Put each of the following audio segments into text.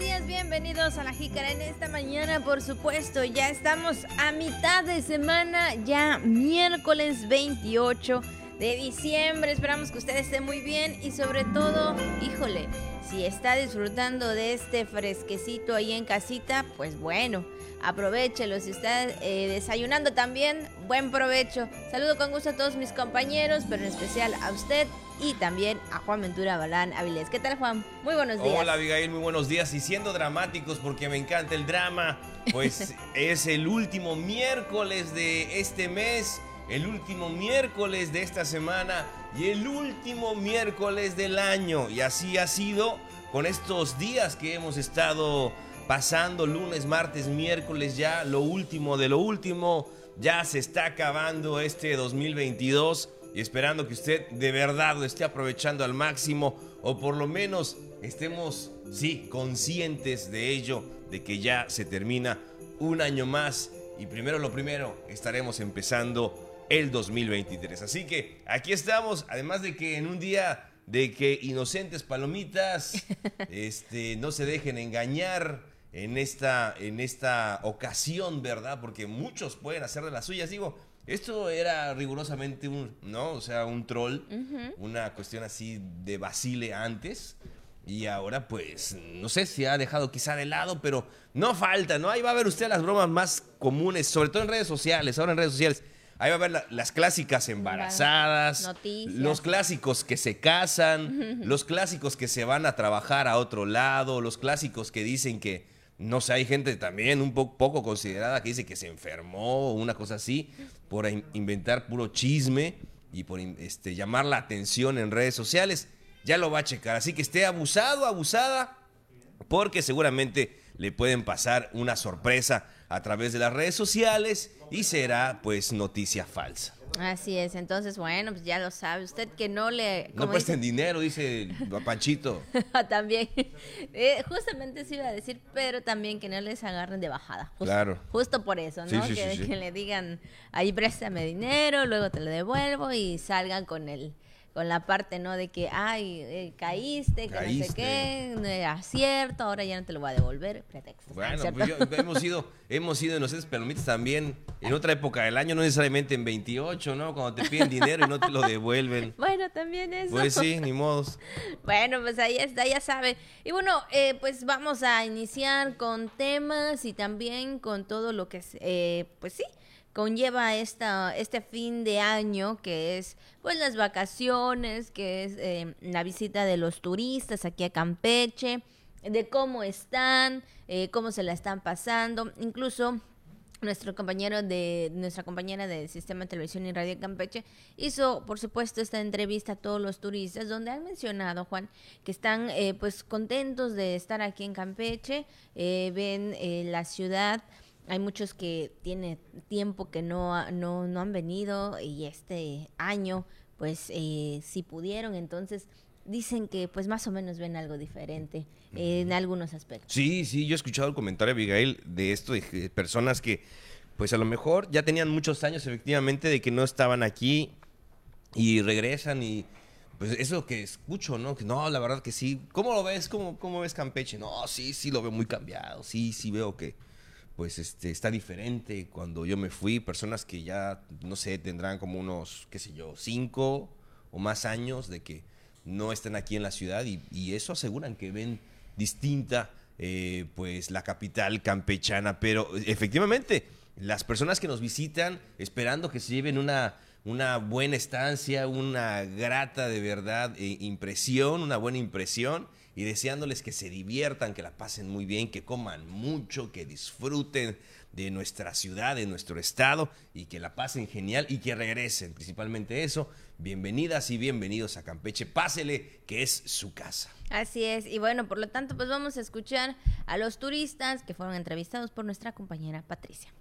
días, bienvenidos a la Jícara en esta mañana, por supuesto, ya estamos a mitad de semana, ya miércoles 28 de diciembre, esperamos que usted esté muy bien y sobre todo, híjole, si está disfrutando de este fresquecito ahí en casita, pues bueno, aprovechelo. Si está eh, desayunando también, buen provecho. Saludo con gusto a todos mis compañeros, pero en especial a usted y también a Juan Ventura Balán Avilés. ¿Qué tal, Juan? Muy buenos días. Hola, Abigail, muy buenos días. Y siendo dramáticos, porque me encanta el drama, pues es el último miércoles de este mes, el último miércoles de esta semana y el último miércoles del año. Y así ha sido con estos días que hemos estado pasando, lunes, martes, miércoles, ya lo último de lo último. Ya se está acabando este 2022 y esperando que usted de verdad lo esté aprovechando al máximo o por lo menos estemos, sí, conscientes de ello, de que ya se termina un año más y primero lo primero, estaremos empezando el 2023. Así que aquí estamos, además de que en un día de que inocentes palomitas este, no se dejen engañar en esta, en esta ocasión, ¿verdad? Porque muchos pueden hacer de las suyas. Digo, esto era rigurosamente un, ¿no? O sea, un troll, una cuestión así de Basile antes. Y ahora, pues, no sé si ha dejado quizá de lado, pero no falta, ¿no? Ahí va a ver usted las bromas más comunes, sobre todo en redes sociales, ahora en redes sociales. Ahí va a ver las clásicas embarazadas, Noticias. los clásicos que se casan, los clásicos que se van a trabajar a otro lado, los clásicos que dicen que, no sé, hay gente también un po- poco considerada que dice que se enfermó o una cosa así por in- inventar puro chisme y por este, llamar la atención en redes sociales. Ya lo va a checar. Así que esté abusado, abusada, porque seguramente le pueden pasar una sorpresa a través de las redes sociales y será pues noticia falsa. Así es, entonces, bueno, pues ya lo sabe usted que no le... No presten dice- dinero, dice Panchito. también, Eh, justamente se iba a decir, pero también que no les agarren de bajada. Justo, Claro. Justo por eso, ¿no? sí, que, sí, sí. que le digan, ahí préstame dinero, luego te lo devuelvo y salgan con el con la parte, ¿no? De que, ay, eh, caíste, que no sé qué, no era cierto, ahora ya no te lo voy a devolver, pretexto. Bueno, pues yo- hemos sido, hemos sido inocentes palomitas también en otra época del año, no necesariamente en 28, ¿no? Cuando te piden dinero y no te lo devuelven. Bueno, también eso. Pues sí, ni modos. Bueno, pues ahí está, ya sabe. Y bueno, eh, pues vamos a iniciar con temas y también con todo lo que es, eh, pues sí, conlleva esta, este fin de año, que es pues las vacaciones, que es eh, la visita de los turistas aquí a Campeche, de cómo están, eh, cómo se la están pasando, incluso nuestro compañero de nuestra compañera de Sistema de Televisión y Radio Campeche hizo, por supuesto, esta entrevista a todos los turistas donde han mencionado, Juan, que están eh, pues contentos de estar aquí en Campeche, eh, ven eh, la ciudad. Hay muchos que tiene tiempo que no, no, no han venido y este año, pues eh, si pudieron, entonces dicen que pues más o menos ven algo diferente eh, en algunos aspectos. Sí, sí, yo he escuchado el comentario, Abigail, de esto, de personas que, pues a lo mejor ya tenían muchos años, efectivamente, de que no estaban aquí y regresan y, pues eso que escucho, ¿no? Que no, la verdad que sí. ¿Cómo lo ves? ¿Cómo, cómo ves Campeche? No, sí, sí, lo veo muy cambiado. Sí, sí veo que, pues, este, está diferente. Cuando yo me fui, personas que ya, no sé, tendrán como unos, qué sé yo, cinco o más años de que no están aquí en la ciudad y, eso aseguran que ven distinta, eh, pues, la capital campechana. Pero efectivamente, las personas que nos visitan esperando que se lleven una, una buena estancia, una grata de verdad eh, impresión, una buena impresión y deseándoles que se diviertan, que la pasen muy bien, que coman mucho, que disfruten de nuestra ciudad, de nuestro estado y que la pasen genial y que regresen, principalmente eso. Bienvenidas y bienvenidos a Campeche. Pásele que es su casa. Así es, y bueno, por lo tanto, pues vamos a escuchar a los turistas que fueron entrevistados por nuestra compañera Patricia.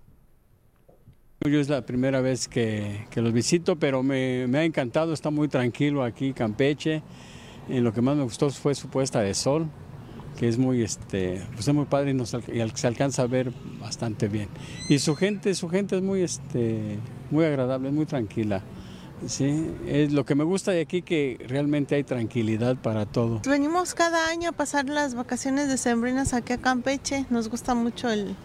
Yo es la primera vez que, que los visito, pero me, me ha encantado, está muy tranquilo aquí Campeche. Y lo que más me gustó fue su puesta de sol, que es muy, este, pues es muy padre y, nos se alcanza a ver bastante bien. Y su gente, su gente es muy, este, muy agradable, muy tranquila. Sí, es lo que me gusta de aquí que realmente hay tranquilidad para todo. Venimos cada año a pasar las vacaciones de sembrinas aquí a Campeche. Nos gusta mucho el,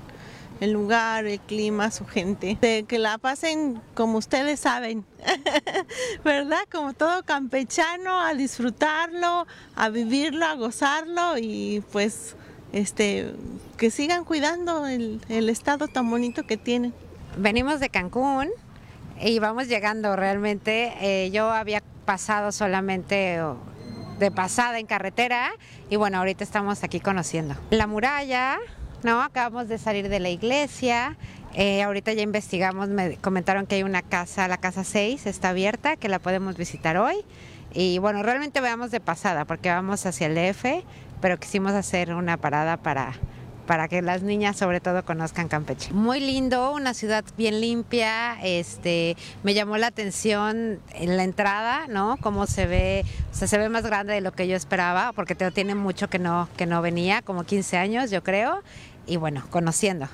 el lugar, el clima, su gente. Que la pasen como ustedes saben, ¿verdad? Como todo campechano, a disfrutarlo, a vivirlo, a gozarlo y pues este que sigan cuidando el, estado tan bonito que tienen. Venimos de Cancún y vamos llegando realmente. Eh, yo había pasado solamente de pasada en carretera y bueno, ahorita estamos aquí conociendo. La muralla, ¿no? Acabamos de salir de la iglesia. Eh, ahorita ya investigamos, me comentaron que hay una casa, la casa 6, está abierta, que la podemos visitar hoy. Y bueno, realmente veamos de pasada porque vamos hacia el DF, pero quisimos hacer una parada para para que las niñas sobre todo conozcan Campeche. Muy lindo, una ciudad bien limpia, este, me llamó la atención en la entrada, ¿no? Cómo se ve, o sea, se ve más grande de lo que yo esperaba, porque tiene mucho que no, que no venía, como 15 años yo creo, y bueno, conociendo.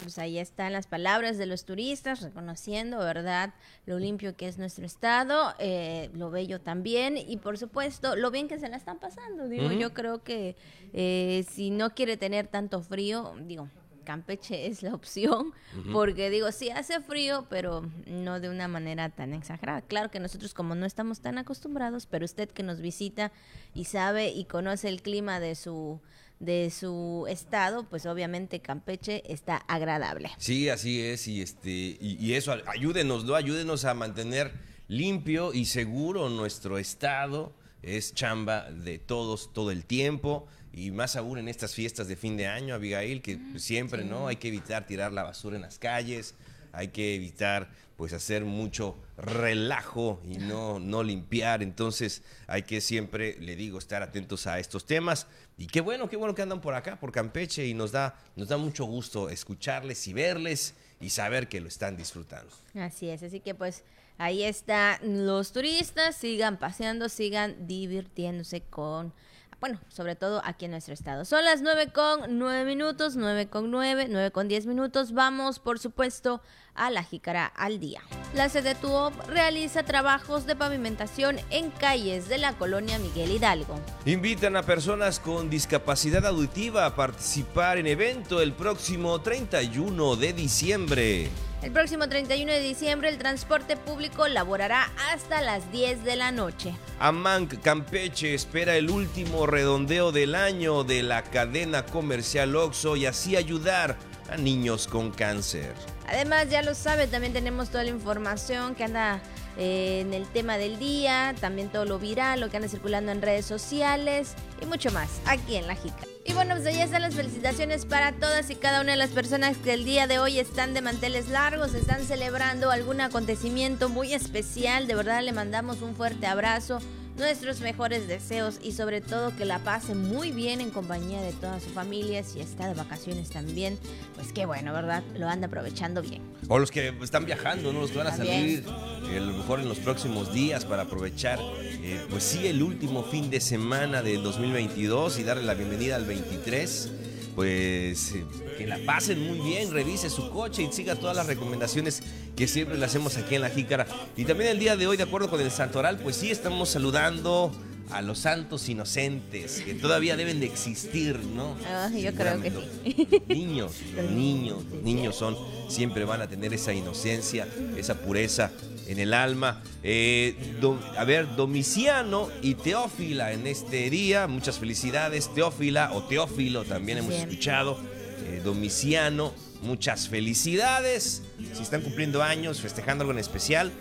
Pues ahí están las palabras de los turistas, reconociendo, ¿verdad?, lo limpio que es nuestro estado, eh, lo bello también, y por supuesto, lo bien que se la están pasando. Digo, yo creo que eh, si no quiere tener tanto frío, digo, Campeche es la opción, porque digo, sí hace frío, pero no de una manera tan exagerada. Claro que nosotros como no estamos tan acostumbrados, pero usted que nos visita y sabe y conoce el clima de su de su estado, pues obviamente Campeche está agradable. Sí, así es, y este, y, y eso, ayúdenos, ¿no? Ayúdenos a mantener limpio y seguro nuestro estado. Es chamba de todos todo el tiempo y más aún en estas fiestas de fin de año, Abigail, que siempre, ¿no? Hay que evitar tirar la basura en las calles, hay que evitar pues hacer mucho relajo y no, no limpiar. Entonces hay que siempre, le digo, estar atentos a estos temas. Y qué bueno, qué bueno que andan por acá, por Campeche, y nos da, nos da mucho gusto escucharles y verles y saber que lo están disfrutando. Así es, así que pues ahí están los turistas, sigan paseando, sigan divirtiéndose con, bueno, sobre todo aquí en nuestro estado. Son las 9 con 9 minutos, 9 con 9, 9 con 10 minutos. Vamos, por supuesto, a la jícara al día. La CDTUOP realiza trabajos de pavimentación en calles de la colonia Miguel Hidalgo. Invitan a personas con discapacidad auditiva a participar en evento el próximo 31 de diciembre. El próximo 31 de diciembre el transporte público laborará hasta las 10 de la noche. Amanc Campeche espera el último redondeo del año de la cadena comercial OXO y así ayudar niños con cáncer. Además, ya lo sabe, también tenemos toda la información que anda eh, en el tema del día, también todo lo viral, lo que anda circulando en redes sociales y mucho más aquí en La Jica. Y bueno, pues ya están las felicitaciones para todas y cada una de las personas que el día de hoy están de manteles largos, están celebrando algún acontecimiento muy especial. De verdad le mandamos un fuerte abrazo, nuestros mejores deseos y sobre todo que la pase muy bien en compañía de toda su familia. Si está de vacaciones también, pues qué bueno, ¿verdad? Lo anda aprovechando bien. O los que están viajando, ¿no? Los que van a También. salir eh, a lo mejor en los próximos días para aprovechar, eh, pues sí, el último fin de semana del 2022 y darle la bienvenida al 23. Pues eh, que la pasen muy bien, revise su coche y siga todas las recomendaciones que siempre le hacemos aquí en La Jícara. Y también el día de hoy, de acuerdo con el Santoral, pues sí, estamos saludando a los santos inocentes que todavía deben de existir, ¿no? Ah, yo creo que sí. Niños, los niños, los niños son, siempre van a tener esa inocencia, esa pureza en el alma. Eh, do- a ver, Domiciano y Teófila en este día, muchas felicidades. Teófila o Teófilo también hemos Bien. escuchado. Eh, Domiciano, muchas felicidades. Si están cumpliendo años, festejando algo en especial,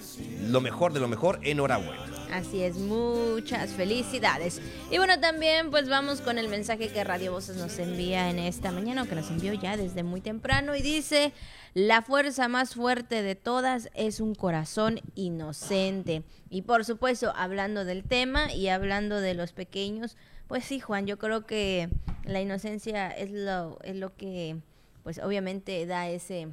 lo mejor de lo mejor, enhorabuena. Así es, muchas felicidades. Y bueno, también pues vamos con el mensaje que Radio Voces nos envía en esta mañana, o que nos envió ya desde muy temprano, y dice, la fuerza más fuerte de todas es un corazón inocente. Y por supuesto, hablando del tema y hablando de los pequeños, pues sí, Juan, yo creo que la inocencia es lo, es lo que pues obviamente da ese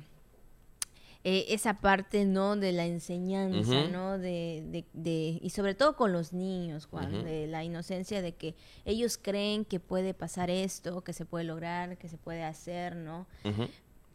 eh, esa parte, ¿no? De la enseñanza. ¿no? De, de, de- y sobre todo con los niños, Juan, de la inocencia de que ellos creen que puede pasar esto, que se puede lograr, que se puede hacer, ¿no?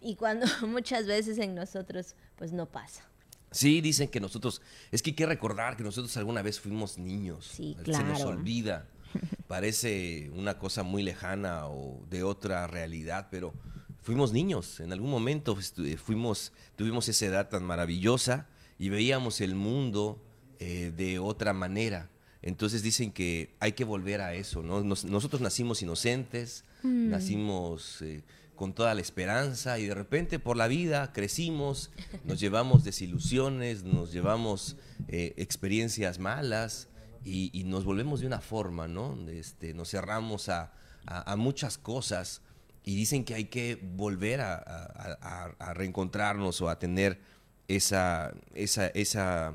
Y cuando muchas veces en nosotros, pues no pasa. Sí, dicen que nosotros, es que hay que recordar que nosotros alguna vez fuimos niños. Sí, Se nos claro. olvida. Parece una cosa muy lejana o de otra realidad, pero fuimos niños. En algún momento estu- fuimos, tuvimos esa edad tan maravillosa y veíamos el mundo eh, de otra manera. Entonces dicen que hay que volver a eso, ¿no? Nos- nosotros nacimos inocentes, nacimos eh, con toda la esperanza y de repente por la vida crecimos, nos llevamos desilusiones, nos llevamos eh, experiencias malas y, nos volvemos de una forma, ¿no? Este, nos cerramos a, a- muchas cosas y dicen que hay que volver a reencontrarnos o a tener esa, esa, esa,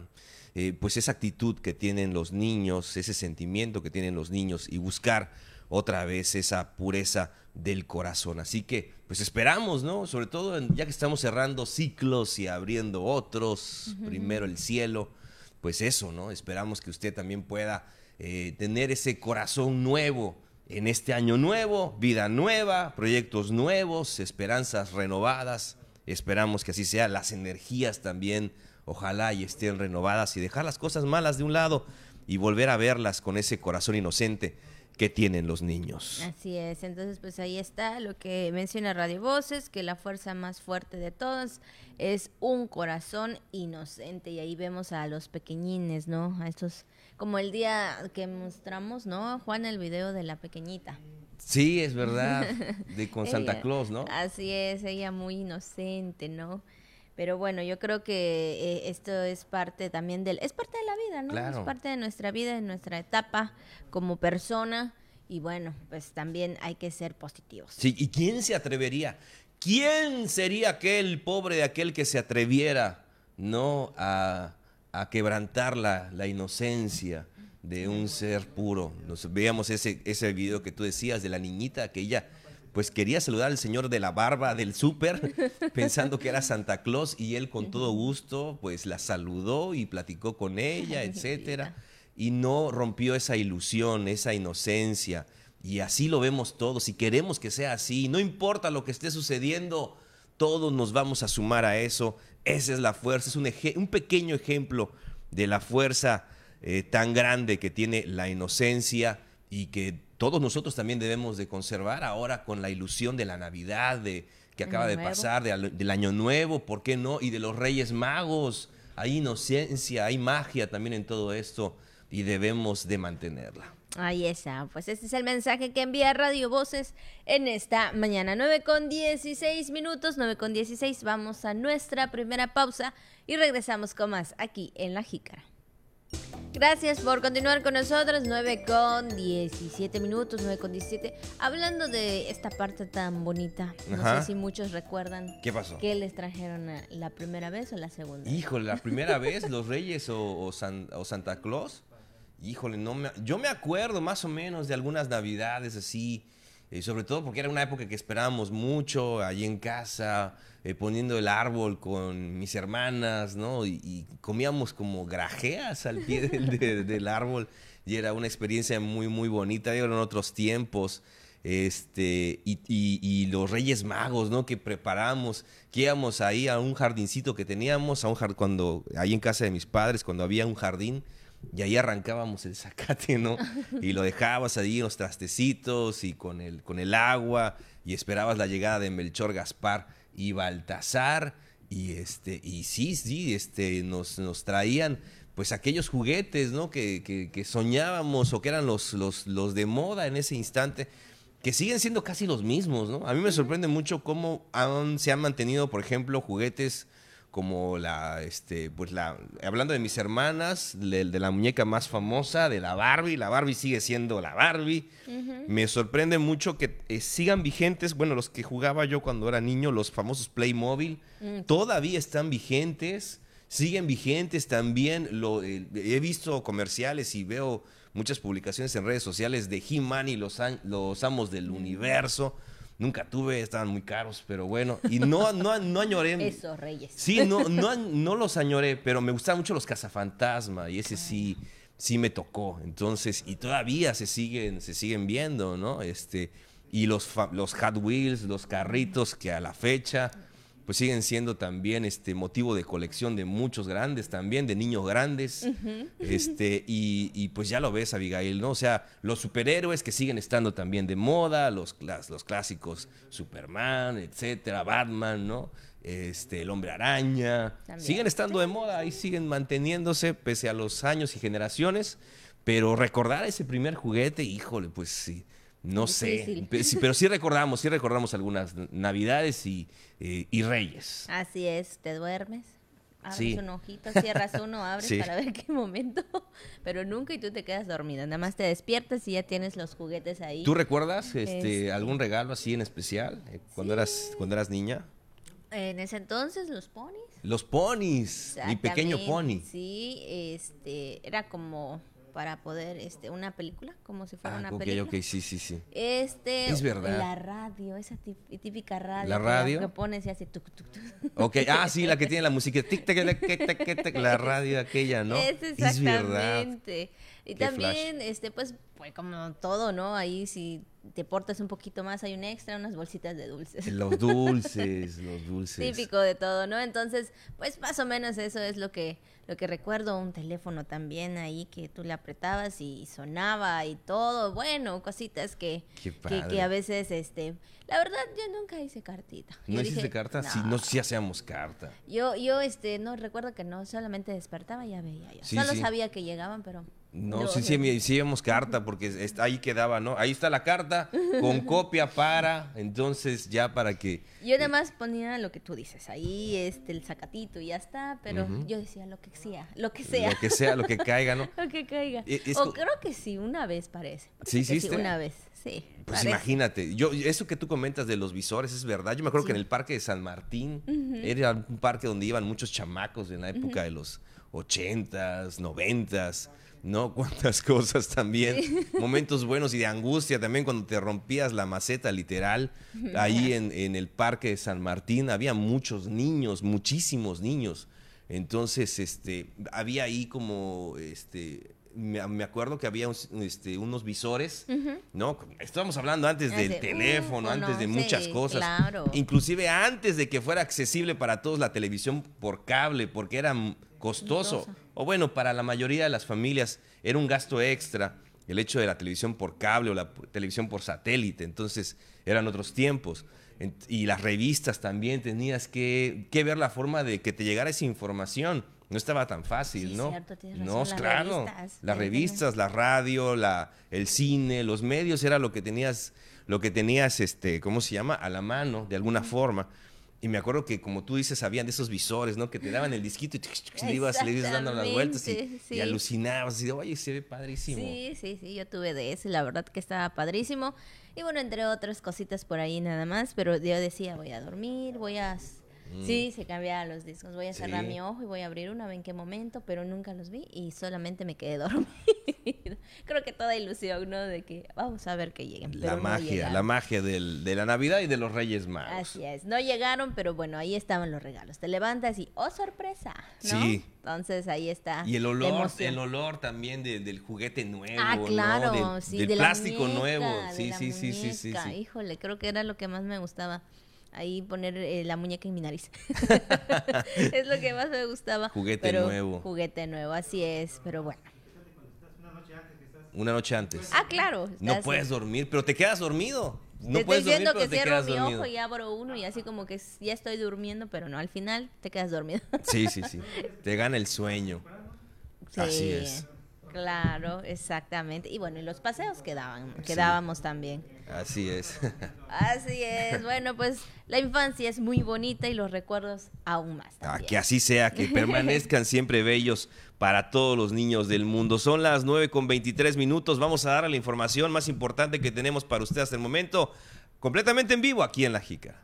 eh, pues esa actitud que tienen los niños, ese sentimiento que tienen los niños y buscar otra vez esa pureza del corazón. Así que, pues esperamos, ¿no? Sobre todo en- ya que estamos cerrando ciclos y abriendo otros, primero el cielo, pues eso, ¿no? Esperamos que usted también pueda eh, tener ese corazón nuevo en este año nuevo, vida nueva, proyectos nuevos, esperanzas renovadas. Esperamos que así sea, las energías también, ojalá y estén renovadas y dejar las cosas malas de un lado y volver a verlas con ese corazón inocente que tienen los niños. Así es, entonces pues ahí está lo que menciona Radio Voces, que la fuerza más fuerte de todos es un corazón inocente y ahí vemos a los pequeñines, ¿no? A estos, como el día que mostramos, ¿no? Juan, el video de la pequeñita. Sí, es verdad, de con Santa Claus, ¿no? Así es, ella muy inocente, ¿no? Pero bueno, yo creo que eh, esto es parte también del, es parte de la vida, ¿no? Claro. Es parte de nuestra vida, de nuestra etapa como persona y bueno, pues también hay que ser positivos. Sí, ¿y quién se atrevería? ¿Quién sería aquel pobre de aquel que se atreviera, no, a, a quebrantar la, la inocencia de un ser puro? Nos veíamos ese, ese video que tú decías de la niñita que ella pues quería saludar al señor de la barba del súper pensando que era Santa Claus y él con todo gusto pues la saludó y platicó con ella, etcétera y no rompió esa ilusión, esa inocencia. Y así lo vemos todos y queremos que sea así. No importa lo que esté sucediendo, todos nos vamos a sumar a eso. Esa es la fuerza, es un, un pequeño ejemplo de la fuerza eh, tan grande que tiene la inocencia y que todos nosotros también debemos de conservar ahora con la ilusión de la Navidad, de, que acaba de pasar, de del Año Nuevo, ¿por qué no? Y de los Reyes Magos. Hay inocencia, hay magia también en todo esto y debemos de mantenerla. Ahí está, pues este es el mensaje que envía Radio Voces en esta mañana. 9 con 16 minutos, 9 con 16. Vamos a nuestra primera pausa y regresamos con más aquí en La Jícara. Gracias por continuar con nosotros, 9 con 17 minutos, 9 con 17. Hablando de esta parte tan bonita, no Ajá. sé si muchos recuerdan ¿Qué pasó? qué les trajeron a- la primera vez o la segunda. Híjole, la primera vez los Reyes o, o San- o Santa Claus. Híjole, no me, yo me acuerdo más o menos de algunas navidades así, eh, sobre todo porque era una época que esperábamos mucho allí en casa, eh, poniendo el árbol con mis hermanas, ¿no? Y, y comíamos como grajeas al pie del, de- del árbol y era una experiencia muy, muy bonita, eran otros tiempos. Este, y, y- y los Reyes Magos, ¿no? Que preparamos, que íbamos ahí a un jardincito que teníamos, a un jar- cuando, ahí en casa de mis padres, cuando había un jardín, y ahí arrancábamos el zacate, ¿no? Y lo dejabas ahí en los trastecitos y con el, con el agua, y esperabas la llegada de Melchor Gaspar y Baltasar, y este, y sí, sí, este, nos, nos traían pues aquellos juguetes, ¿no? Que, que- que soñábamos o que eran los, los, los de moda en ese instante que siguen siendo casi los mismos, ¿no? A mí me sorprende mucho cómo han- se han mantenido, por ejemplo, juguetes como la, este, pues la, hablando de mis hermanas, de, de la muñeca más famosa, de la Barbie, la Barbie sigue siendo la Barbie. Me sorprende mucho que eh, sigan vigentes, bueno, los que jugaba yo cuando era niño, los famosos Playmobil, todavía están vigentes, siguen vigentes también. Lo, eh, he visto comerciales y veo muchas publicaciones en redes sociales de He-Man y los, los amos del universo. Nunca tuve, estaban muy caros, pero bueno. Y no, no, no añoré. Esos Reyes. Sí, no, no, no los añoré, pero me gustaban mucho los cazafantasma y ese sí, sí me tocó. Entonces, y todavía se siguen, se siguen viendo, ¿no? Este, y los, los Hot Wheels, los carritos que a la fecha pues siguen siendo también este motivo de colección de muchos grandes también, de niños grandes. Este, y, y, pues ya lo ves, Abigail, ¿no? O sea, los superhéroes que siguen estando también de moda, los, los clásicos Superman, etcétera, Batman, ¿no? Este, el hombre araña, siguen estando de moda, ahí siguen manteniéndose pese a los años y generaciones, pero recordar ese primer juguete, híjole, pues sí, no sé, pero sí recordamos, sí recordamos algunas navidades y, eh, y reyes. Así es, te duermes. Abres un ojito, cierras uno, abres para ver qué momento, pero nunca y tú te quedas dormida. Nada más te despiertas y ya tienes los juguetes ahí. ¿Tú recuerdas este, este algún regalo así en especial eh, cuando eras cuando eras niña? En ese entonces los ponis. Los ponis, mi pequeño pony. Sí, este era como para poder este una película como si fuera ah, una película. Ok, sí, sí, sí. Este es verdad. La radio, esa típica radio. La radio que pones y hace tuk tuk Ok, ah, sí, la que tiene la música tic tic la radio aquella, ¿no? Es exactamente. y también este pues pues como todo, ¿no? Ahí si te portas un poquito más, hay un extra, unas bolsitas de dulces. Los dulces, los dulces. Típico de todo, ¿no? Entonces, pues más o menos eso es lo que, lo que recuerdo, un teléfono también ahí que tú le apretabas y sonaba y todo, bueno, cositas que, que, a veces, este, la verdad, yo nunca hice cartita. ¿No hiciste carta? Sí, no, sí hacíamos carta. Yo, yo, este, no, recuerdo que no, solamente despertaba y ya veía yo. Solo sabía que llegaban, pero... No, sí, sí, sí, íbamos carta porque ahí quedaba, ¿no? Ahí está la carta con copia para, entonces ya para que... Yo además ponía lo que tú dices, ahí este, el sacatito y ya está, pero yo decía lo que sea, lo que sea. Lo que sea, lo que caiga, ¿no? lo que caiga. o creo que sí, una vez parece. Sí, sí, una vez, sí. Pues imagínate, yo eso que tú comentas de los visores es verdad. Yo me acuerdo que en el parque de San Martín era un parque donde iban muchos chamacos en la época de los ochentas, noventas. ¿No? Cuántas cosas también, momentos buenos y de angustia también cuando te rompías la maceta literal, ahí en, en, el parque de San Martín había muchos niños, muchísimos niños. Entonces, este, había ahí como, este, me, acuerdo que había este, unos visores, ¿no? Estábamos hablando antes del teléfono, antes de muchas cosas. Inclusive antes de que fuera accesible para todos la televisión por cable, porque era costoso. O bueno, para la mayoría de las familias era un gasto extra el hecho de la televisión por cable o la televisión por satélite. Entonces eran otros tiempos. Y las revistas también tenías que, ver la forma de que te llegara esa información. No estaba tan fácil, ¿no? no, claro. las revistas, la radio, la, el cine, los medios era lo que tenías, lo que tenías, este, ¿cómo se llama? A la mano, de alguna forma. Y me acuerdo que, como tú dices, habían de esos visores, ¿no? Que te daban el disquito y le ibas, le ibas dando las vueltas y, alucinabas. Y oye, se ve padrísimo. Sí, sí, sí, yo tuve de ese, la verdad que estaba padrísimo. Y bueno, entre otras cositas por ahí nada más, pero yo decía, voy a dormir, voy a Mm. Sí, se cambiaban los discos. Voy a cerrar mi ojo y voy a abrir uno a ver en qué momento, pero nunca los vi y solamente me quedé dormida. Creo que toda ilusión, ¿no? De que vamos a ver que lleguen. La magia, la magia del, de la Navidad y de los Reyes Magos. Así es. No llegaron, pero bueno, ahí estaban los regalos. Te levantas y, ¡oh, sorpresa! Sí. Entonces ahí está. Y el olor, el olor también del juguete nuevo. Ah, claro, sí. Del plástico nuevo. Sí, sí, sí, sí, sí, Híjole, creo que era lo que más me gustaba ahí poner eh, la muñeca en mi nariz. es lo que más me gustaba. Juguete nuevo. Juguete nuevo, así es, pero bueno. Una noche antes. Ah, claro. No puedes dormir, pero te quedas dormido. No te puedes estoy dormir, que cierro mi ojo y abro uno y así como que ya estoy durmiendo, pero no, al final te quedas dormido. sí, sí, sí. Te gana el sueño. Así es. Claro, exactamente. Y bueno, y los paseos quedaban, quedábamos también. Así es. Así es. Bueno, pues la infancia es muy bonita y los recuerdos aún más. Ah, que así sea, que permanezcan siempre bellos para todos los niños del mundo. Son las 9 con 23 minutos. Vamos a dar la información más importante que tenemos para usted hasta el momento, completamente en vivo aquí en La Jica.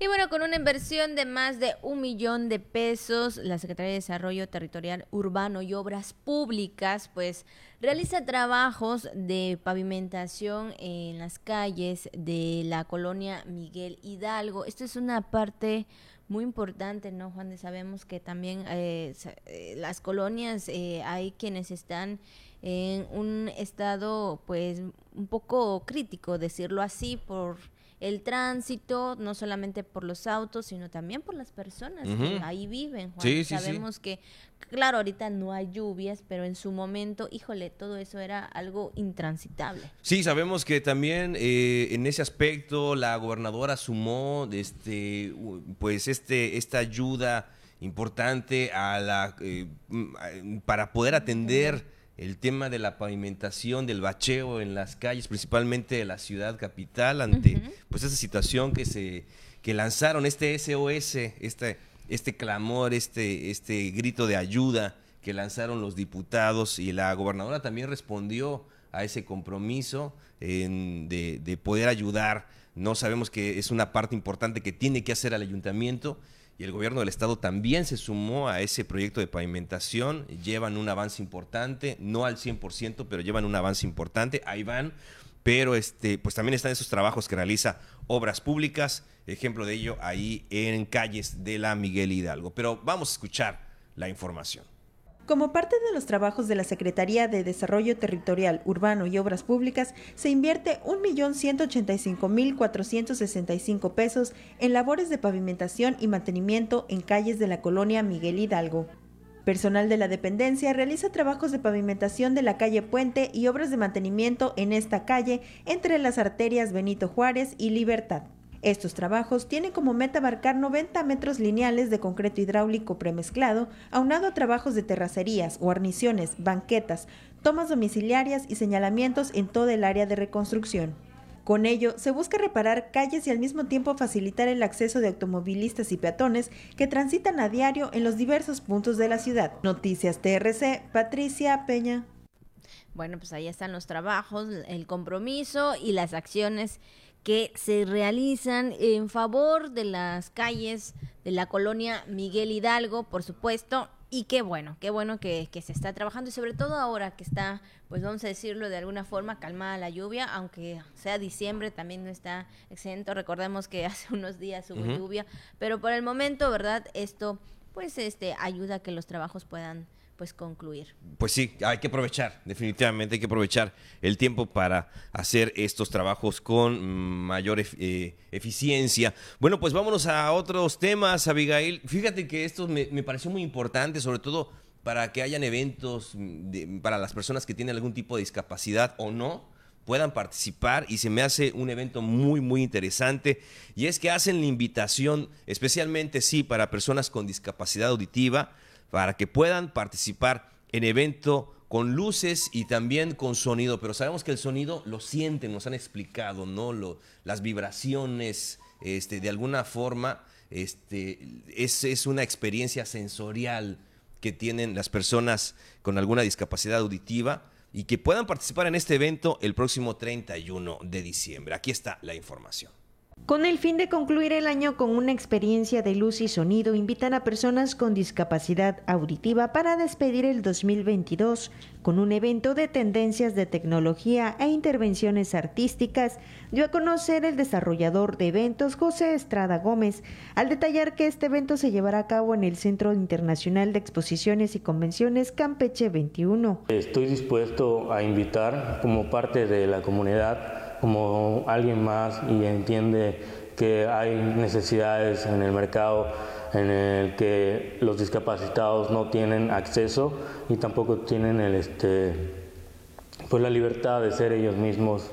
Y bueno, con una inversión de más de un millón de pesos, la Secretaría de Desarrollo Territorial Urbano y Obras Públicas, pues realiza trabajos de pavimentación en las calles de la colonia Miguel Hidalgo. Esto es una parte muy importante, ¿no, Juan? Sabemos que también eh, eh, las colonias eh, hay quienes están en un estado, pues, un poco crítico, decirlo así, por el tránsito, no solamente por los autos, sino también por las personas que ahí viven. Juan. Sabemos que, claro, ahorita no hay lluvias, pero en su momento, híjole, todo eso era algo intransitable. Sí, sabemos que también eh, en ese aspecto la gobernadora sumó este, pues este, esta ayuda importante a la, eh, para poder atender el tema de la pavimentación, del bacheo en las calles, principalmente de la ciudad capital, ante pues esa situación que se que lanzaron este SOS, este, este clamor, este, este grito de ayuda que lanzaron los diputados y la gobernadora también respondió a ese compromiso de, de poder ayudar. No sabemos que es una parte importante que tiene que hacer el ayuntamiento y el gobierno del estado también se sumó a ese proyecto de pavimentación, llevan un avance importante, no al 100%, pero llevan un avance importante, ahí van, pero este, pues también están esos trabajos que realiza Obras Públicas, ejemplo de ello ahí en calles de la Miguel Hidalgo. Pero vamos a escuchar la información. Como parte de los trabajos de la Secretaría de Desarrollo Territorial, Urbano y Obras Públicas, se invierte 1.185.465 pesos en labores de pavimentación y mantenimiento en calles de la colonia Miguel Hidalgo. Personal de la dependencia realiza trabajos de pavimentación de la calle Puente y obras de mantenimiento en esta calle entre las arterias Benito Juárez y Libertad. Estos trabajos tienen como meta abarcar 90 metros lineales de concreto hidráulico premezclado, aunado a trabajos de terracerías, guarniciones, banquetas, tomas domiciliarias y señalamientos en toda el área de reconstrucción. Con ello, se busca reparar calles y al mismo tiempo facilitar el acceso de automovilistas y peatones que transitan a diario en los diversos puntos de la ciudad. Noticias TRC, Patricia Peña. Bueno, pues ahí están los trabajos, el compromiso y las acciones que se realizan en favor de las calles de la colonia Miguel Hidalgo, por supuesto, y qué bueno, qué bueno que, se está trabajando y sobre todo ahora que está, pues vamos a decirlo de alguna forma, calmada la lluvia, aunque sea diciembre también no está exento, recordemos que hace unos días hubo lluvia, pero por el momento, ¿verdad? Esto pues este ayuda a que los trabajos puedan pues concluir. Pues sí, hay que aprovechar, definitivamente hay que aprovechar el tiempo para hacer estos trabajos con mayor eh, eficiencia. Bueno, pues vámonos a otros temas, Abigail. Fíjate que esto me, pareció muy importante, sobre todo para que hayan eventos para las personas que tienen algún tipo de discapacidad o no puedan participar y se me hace un evento muy muy interesante y es que hacen la invitación especialmente sí para personas con discapacidad auditiva para que puedan participar en evento con luces y también con sonido, pero sabemos que el sonido lo sienten, nos han explicado, ¿no? Lo, las vibraciones, este, de alguna forma, este, es, es una experiencia sensorial que tienen las personas con alguna discapacidad auditiva y que puedan participar en este evento el próximo 31 de diciembre. Aquí está la información. Con el fin de concluir el año con una experiencia de luz y sonido, invitan a personas con discapacidad auditiva para despedir el 2022 con un evento de tendencias de tecnología e intervenciones artísticas, dio a conocer el desarrollador de eventos José Estrada Gómez, al detallar que este evento se llevará a cabo en el Centro Internacional de Exposiciones y Convenciones Campeche 21. Estoy dispuesto a invitar como parte de la comunidad como alguien más y entiende que hay necesidades en el mercado en el que los discapacitados no tienen acceso y tampoco tienen el, este, pues la libertad de ser ellos mismos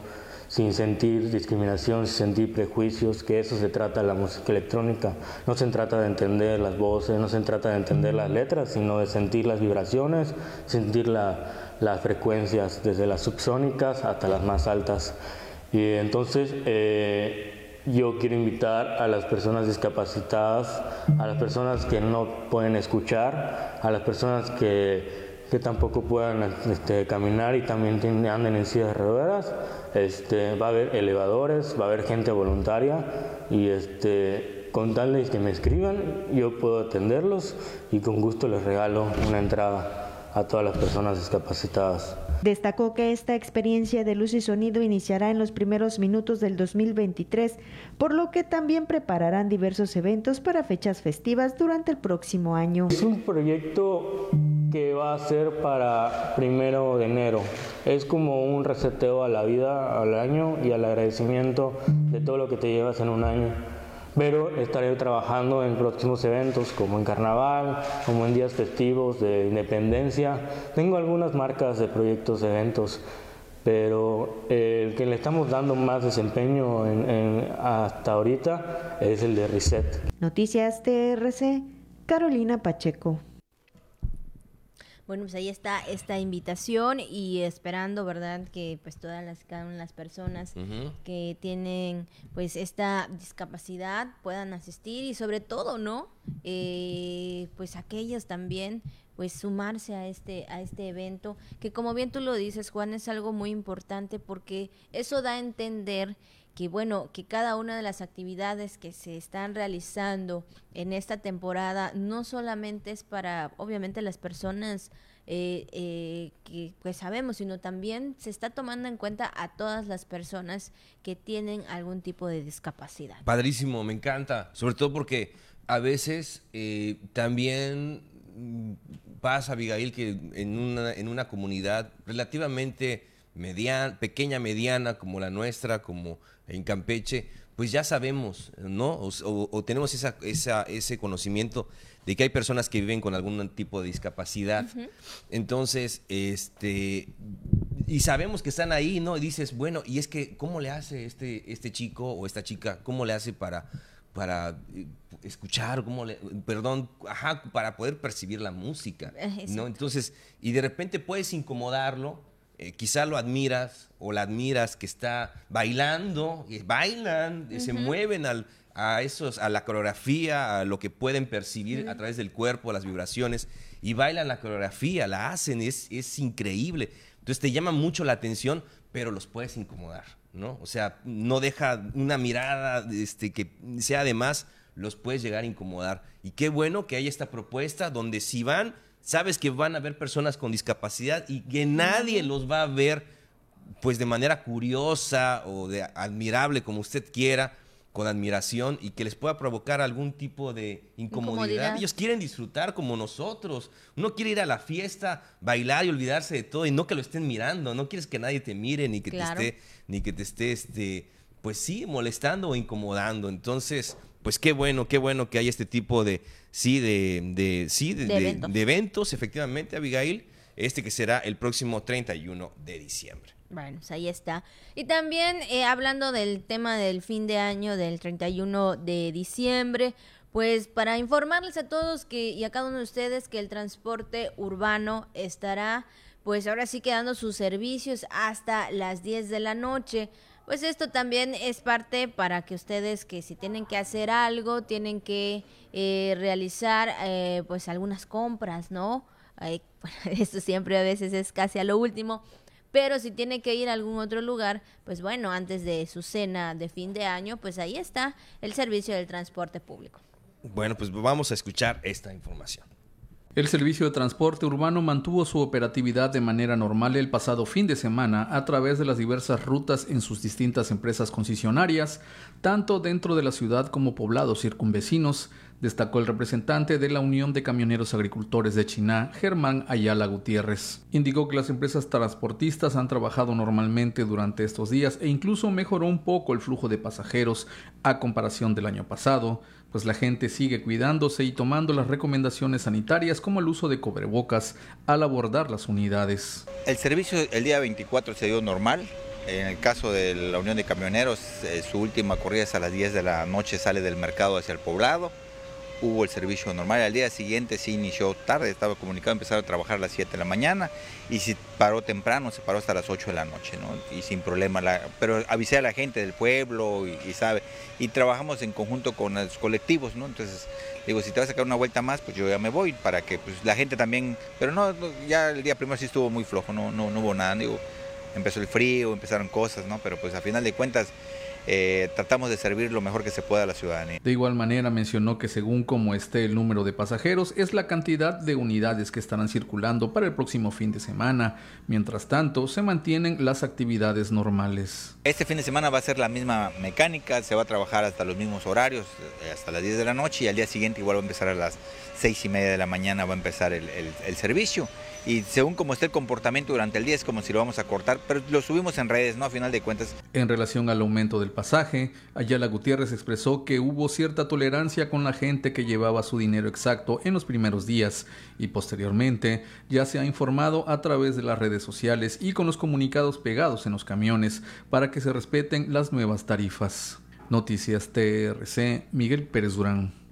sin sentir discriminación, sin sentir prejuicios, que eso se trata la música electrónica. No se trata de entender las voces, no se trata de entender las letras, sino de sentir las vibraciones, sentir las frecuencias desde las subsónicas hasta las más altas. Y entonces eh, yo quiero invitar a las personas discapacitadas, a las personas que no pueden escuchar, a las personas que, que tampoco puedan este, caminar y también anden en sillas de ruedas. Este, va a haber elevadores, va a haber gente voluntaria y este, con tal de que me escriban, yo puedo atenderlos y con gusto les regalo una entrada a todas las personas discapacitadas. Destacó que esta experiencia de luz y sonido iniciará en los primeros minutos del 2023, por lo que también prepararán diversos eventos para fechas festivas durante el próximo año. Es un proyecto que va a ser para primero de enero. Es como un reseteo a la vida, al año y al agradecimiento de todo lo que te llevas en un año. Pero estaré trabajando en próximos eventos como en carnaval, como en días festivos de independencia. Tengo algunas marcas de proyectos eventos, pero el que le estamos dando más desempeño hasta ahorita es el de Reset. Noticias TRC, Carolina Pacheco. Bueno, pues ahí está esta invitación y esperando, ¿verdad? Que pues todas las, cada una de las personas que tienen pues esta discapacidad puedan asistir y sobre todo, ¿no? Eh, pues aquellos también pues sumarse a este a este evento que como bien tú lo dices Juan es algo muy importante porque eso da a entender que bueno, que cada una de las actividades que se están realizando en esta temporada no solamente es para, obviamente, las personas eh, eh, que pues sabemos, sino también se está tomando en cuenta a todas las personas que tienen algún tipo de discapacidad. Padrísimo, me encanta, sobre todo porque a veces eh, también pasa, Abigail, que en una, en una comunidad relativamente mediana, pequeña, mediana, como la nuestra, como en Campeche, pues ya sabemos, ¿no? O, tenemos esa, esa, ese conocimiento de que hay personas que viven con algún tipo de discapacidad. Entonces, este, y sabemos que están ahí, ¿no? Y dices, bueno, y es que, ¿cómo le hace este, este chico o esta chica? ¿Cómo le hace para, para eh, escuchar? ¿Cómo le, perdón, ajá, para poder percibir la música, ¿no? Entonces, y de repente puedes incomodarlo eh, quizá lo admiras o la admiras que está bailando, y bailan, se mueven al, a, esos, a la coreografía, a lo que pueden percibir a través del cuerpo, las vibraciones, y bailan la coreografía, la hacen, es, es increíble. Entonces te llama mucho la atención, pero los puedes incomodar, ¿no? O sea, no deja una mirada este, que sea además, los puedes llegar a incomodar. Y qué bueno que hay esta propuesta donde si van sabes que van a haber personas con discapacidad y que nadie los va a ver pues de manera curiosa o de admirable como usted quiera, con admiración y que les pueda provocar algún tipo de incomodidad. Ellos quieren disfrutar como nosotros. Uno quiere ir a la fiesta, bailar y olvidarse de todo y no que lo estén mirando. No quieres que nadie te mire ni que te esté ni que te esté este pues sí molestando o incomodando. Entonces, pues qué bueno, qué bueno que hay este tipo de, sí, de, sí, de, eventos. efectivamente, Abigail, este que será el próximo 31 de diciembre. Bueno, pues ahí está. Y también eh, hablando del tema del fin de año del 31 de diciembre, pues para informarles a todos que y a cada uno de ustedes que el transporte urbano estará pues ahora sí quedando sus servicios hasta las 10 de la noche. Pues esto también es parte para que ustedes que si tienen que hacer algo, tienen que eh, realizar eh, pues algunas compras, ¿no? Eh, esto siempre a veces es casi a lo último. Pero si tiene que ir a algún otro lugar, pues bueno, antes de su cena de fin de año, pues ahí está el servicio del transporte público. Bueno, pues vamos a escuchar esta información. El servicio de transporte urbano mantuvo su operatividad de manera normal el pasado fin de semana a través de las diversas rutas en sus distintas empresas concesionarias, tanto dentro de la ciudad como poblados circunvecinos, destacó el representante de la Unión de Camioneros Agricultores de China, Germán Ayala Gutiérrez. Indicó que las empresas transportistas han trabajado normalmente durante estos días e incluso mejoró un poco el flujo de pasajeros a comparación del año pasado, pues la gente sigue cuidándose y tomando las recomendaciones sanitarias como el uso de cobrebocas al abordar las unidades. El servicio el día 24 se dio normal. En el caso de la Unión de Camioneros, eh, su última corrida es a las 10 de la noche, sale del mercado hacia el poblado hubo el servicio normal. Al día siguiente se inició tarde, estaba comunicado, empezaron a trabajar a las 7 de la mañana y si paró temprano, se paró hasta las 8 de la noche, ¿no? Y sin problema, pero avisé a la gente del pueblo y, sabe, y trabajamos en conjunto con los colectivos, ¿no? Entonces, digo, si te vas a sacar una vuelta más, pues yo ya me voy para que pues, la gente también, pero no, ya el día primero sí estuvo muy flojo, no, no, no hubo nada, digo, empezó el frío, empezaron cosas, ¿no? Pero pues a final de cuentas eh, tratamos de servir lo mejor que se pueda a la ciudadanía. De igual manera mencionó que según como esté el número de pasajeros es la cantidad de unidades que estarán circulando para el próximo fin de semana. Mientras tanto, se mantienen las actividades normales. Este fin de semana va a ser la misma mecánica, se va a trabajar hasta los mismos horarios, eh, hasta las 10 de la noche y al día siguiente igual va a empezar a las 6 y media de la mañana va a empezar el, el servicio y según como esté el comportamiento durante el día es como si lo vamos a cortar, pero lo subimos en redes, ¿no? A final de cuentas. En relación al aumento del pasaje, Ayala Gutiérrez expresó que hubo cierta tolerancia con la gente que llevaba su dinero exacto en los primeros días y posteriormente ya se ha informado a través de las redes sociales y con los comunicados pegados en los camiones para que se respeten las nuevas tarifas. Noticias TRC, Miguel Pérez Durán.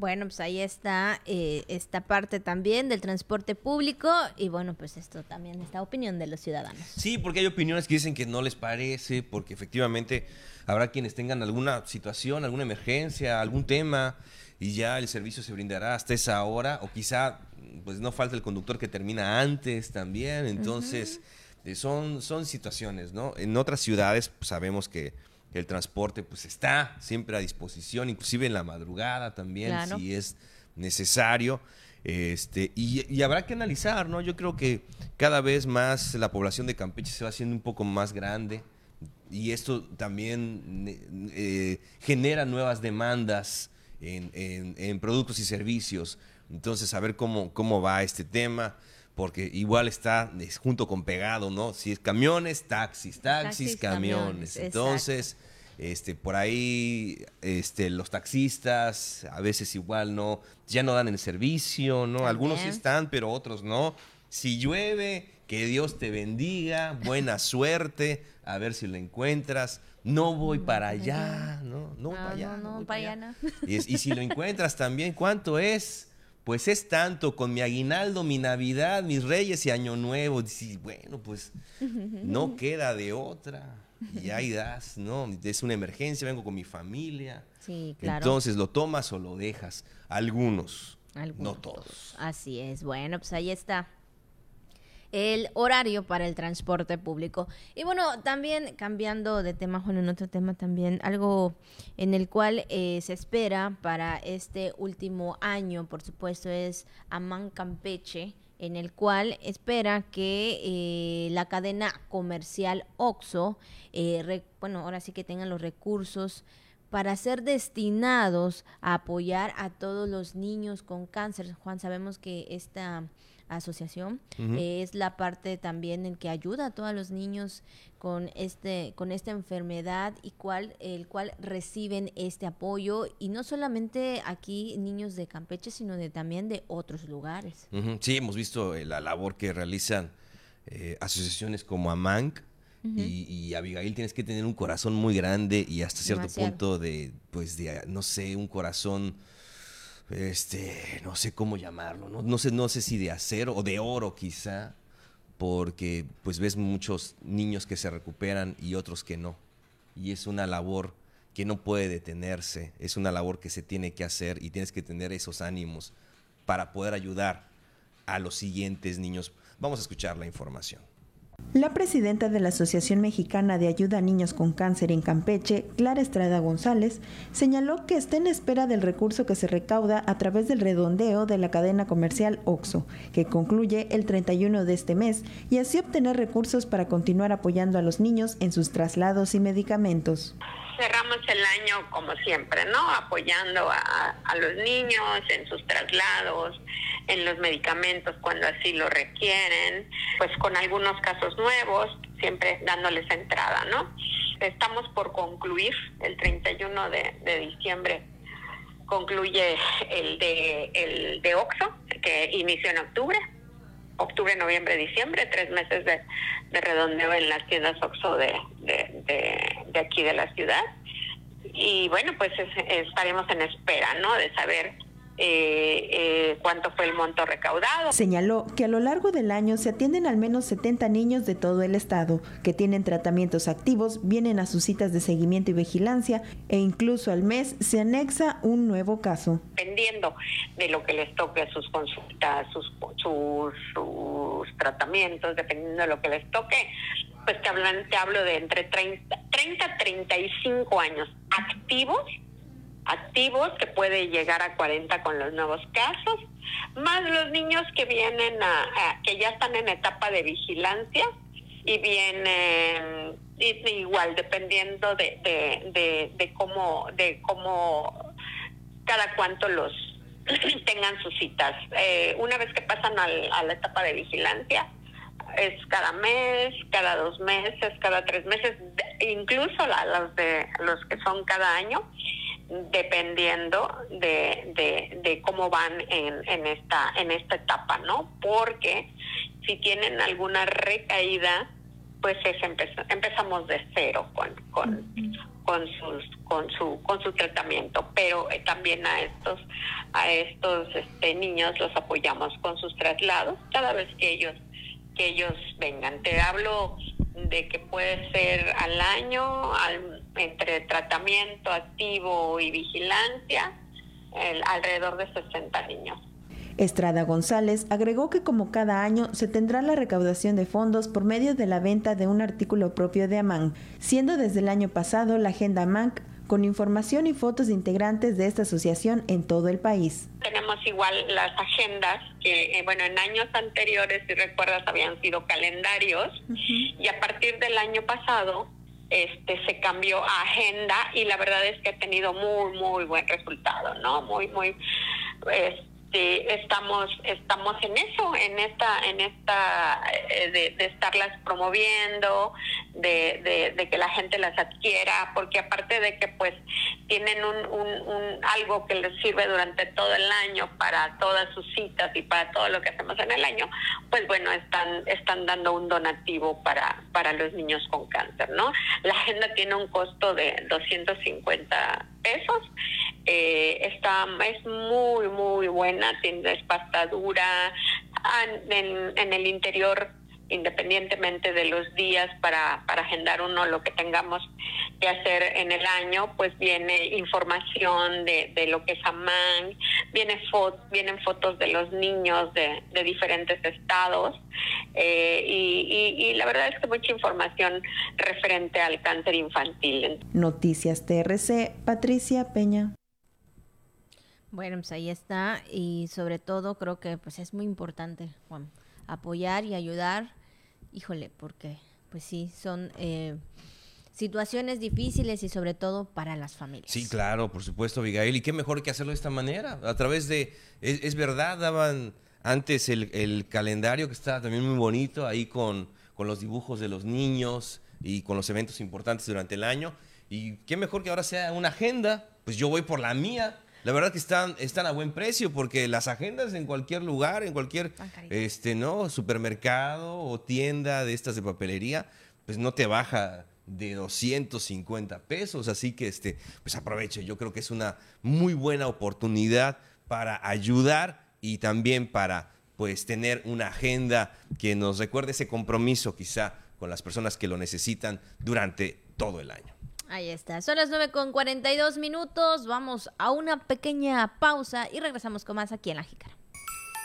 Bueno, pues ahí está eh, esta parte también del transporte público y bueno, pues esto también esta opinión de los ciudadanos. Sí, porque hay opiniones que dicen que no les parece, porque efectivamente habrá quienes tengan alguna situación, alguna emergencia, algún tema y ya el servicio se brindará hasta esa hora o quizá pues no falta el conductor que termina antes también, entonces eh, son, son situaciones, ¿no? En otras ciudades pues, sabemos que el transporte pues está siempre a disposición, inclusive en la madrugada también, si es necesario. Este, y, habrá que analizar, ¿no? Yo creo que cada vez más la población de Campeche se va haciendo un poco más grande y esto también eh, genera nuevas demandas en, productos y servicios. Entonces, a ver cómo, cómo va este tema porque igual está junto con pegado, ¿no? Si es camiones, taxis, taxis, camiones. Entonces, este, por ahí, este, los taxistas a veces igual no, ya no dan el servicio, ¿no? Algunos sí están, pero otros no. Si llueve, que Dios te bendiga, buena suerte, a ver si lo encuentras. No voy para allá, ¿no? No, para allá. No, no, para allá, no. y si lo encuentras también, ¿cuánto es? Pues es tanto con mi aguinaldo, mi Navidad, mis Reyes y Año Nuevo. Y bueno, pues no queda de otra. Y ahí das, ¿no? Es una emergencia, vengo con mi familia. Sí, claro. Entonces, ¿lo tomas o lo dejas? Algunos, Algunos no todos. Así es. Bueno, pues ahí está el horario para el transporte público. Y bueno, también cambiando de tema, Juan, en otro tema también, algo en el cual eh, se espera para este último año, por supuesto, es Amán Campeche en el cual espera que eh, la cadena comercial OXO, eh, bueno, ahora sí que tengan los recursos para ser destinados a apoyar a todos los niños con cáncer. Juan, sabemos que esta asociación es la parte también en que ayuda a todos los niños con este con esta enfermedad y cual el cual reciben este apoyo y no solamente aquí niños de Campeche sino de también de otros lugares. Sí hemos visto eh, la labor que realizan eh, asociaciones como AMANC y, Abigail tienes que tener un corazón muy grande y hasta cierto punto de pues de no sé un corazón este, no sé cómo llamarlo, ¿no? sé, no sé si de acero o de oro quizá, porque pues ves muchos niños que se recuperan y otros que no. Y es una labor que no puede detenerse, es una labor que se tiene que hacer y tienes que tener esos ánimos para poder ayudar a los siguientes niños. Vamos a escuchar la información. La presidenta de la Asociación Mexicana de Ayuda a Niños con Cáncer en Campeche, Clara Estrada González, señaló que está en espera del recurso que se recauda a través del redondeo de la cadena comercial OXO, que concluye el 31 de este mes, y así obtener recursos para continuar apoyando a los niños en sus traslados y medicamentos cerramos el año como siempre, ¿no? Apoyando a, los niños en sus traslados, en los medicamentos cuando así lo requieren, pues con algunos casos nuevos, siempre dándoles entrada, ¿no? Estamos por concluir el 31 de, de diciembre concluye el de el de Oxo que inició en octubre octubre, noviembre, diciembre, tres meses de, redondeo en las tiendas Oxxo de, de, aquí de la ciudad. Y bueno, pues estaremos en espera, ¿no? De saber eh, eh, cuánto fue el monto recaudado. Señaló que a lo largo del año se atienden al menos 70 niños de todo el estado que tienen tratamientos activos, vienen a sus citas de seguimiento y vigilancia e incluso al mes se anexa un nuevo caso. Dependiendo de lo que les toque, sus consultas, sus, sus, sus tratamientos, dependiendo de lo que les toque, pues te, hablan, te hablo de entre 30, 30 a 35 años activos, activos que puede llegar a 40 con los nuevos casos, más los niños que vienen a, que ya están en etapa de vigilancia y vienen igual dependiendo de, de, de, cómo de cómo cada cuánto los tengan sus citas. Eh, una vez que pasan al, a la etapa de vigilancia, es cada mes, cada dos meses, cada tres meses, incluso la, los, de, los que son cada año, dependiendo de, de, cómo van en, en, esta, en esta etapa, ¿no? Porque si tienen alguna recaída, pues es empezamos de cero con, con, con sus con su con su tratamiento. Pero eh, también a estos a estos este, niños los apoyamos con sus traslados. Cada vez que ellos que ellos vengan. Te hablo de que puede ser al año entre tratamiento activo y vigilancia alrededor de 60 niños Estrada González agregó que como cada año se tendrá la recaudación de fondos por medio de la venta de un artículo propio de AMAN, siendo desde el año pasado la agenda AMAN con información y fotos de integrantes de esta asociación en todo el país. Tenemos igual las agendas que, eh, bueno, en años anteriores, si recuerdas, habían sido calendarios y a partir del año pasado este se cambió a agenda y la verdad es que ha tenido muy muy buen resultado, ¿no? Muy muy pues, este, estamos estamos en eso en esta en esta eh, de, estarlas promoviendo de, de, que la gente las adquiera porque aparte de que pues tienen un, un, algo que les sirve durante todo el año para todas sus citas y para todo lo que hacemos en el año pues bueno están están dando un donativo para para los niños con cáncer no la agenda tiene un costo de 250 pesos eh, está es muy muy buena tiene espastadura en, en el interior independientemente de los días para, para agendar uno lo que tengamos que hacer en el año, pues viene información de, de lo que es AMAN, viene vienen fotos de los niños de, de diferentes estados eh, y, y, y la verdad es que mucha información referente al cáncer infantil. Noticias TRC, Patricia Peña. Bueno, pues ahí está y sobre todo creo que pues es muy importante, Juan, apoyar y ayudar, híjole, porque pues sí, son eh, situaciones difíciles y sobre todo para las familias. Sí, claro, por supuesto, Abigail, y qué mejor que hacerlo de esta manera, a través de, es, verdad, daban antes el, el, calendario que estaba también muy bonito, ahí con, con los dibujos de los niños y con los eventos importantes durante el año, y qué mejor que ahora sea una agenda, pues yo voy por la mía la verdad que están, están a buen precio porque las agendas en cualquier lugar, en cualquier este, ¿no? supermercado o tienda de estas de papelería, pues no te baja de 250 pesos. Así que este, pues aproveche. Yo creo que es una muy buena oportunidad para ayudar y también para pues tener una agenda que nos recuerde ese compromiso quizá con las personas que lo necesitan durante todo el año. Ahí está. Son las 9 con 42 minutos. Vamos a una pequeña pausa y regresamos con más aquí en La Jícara.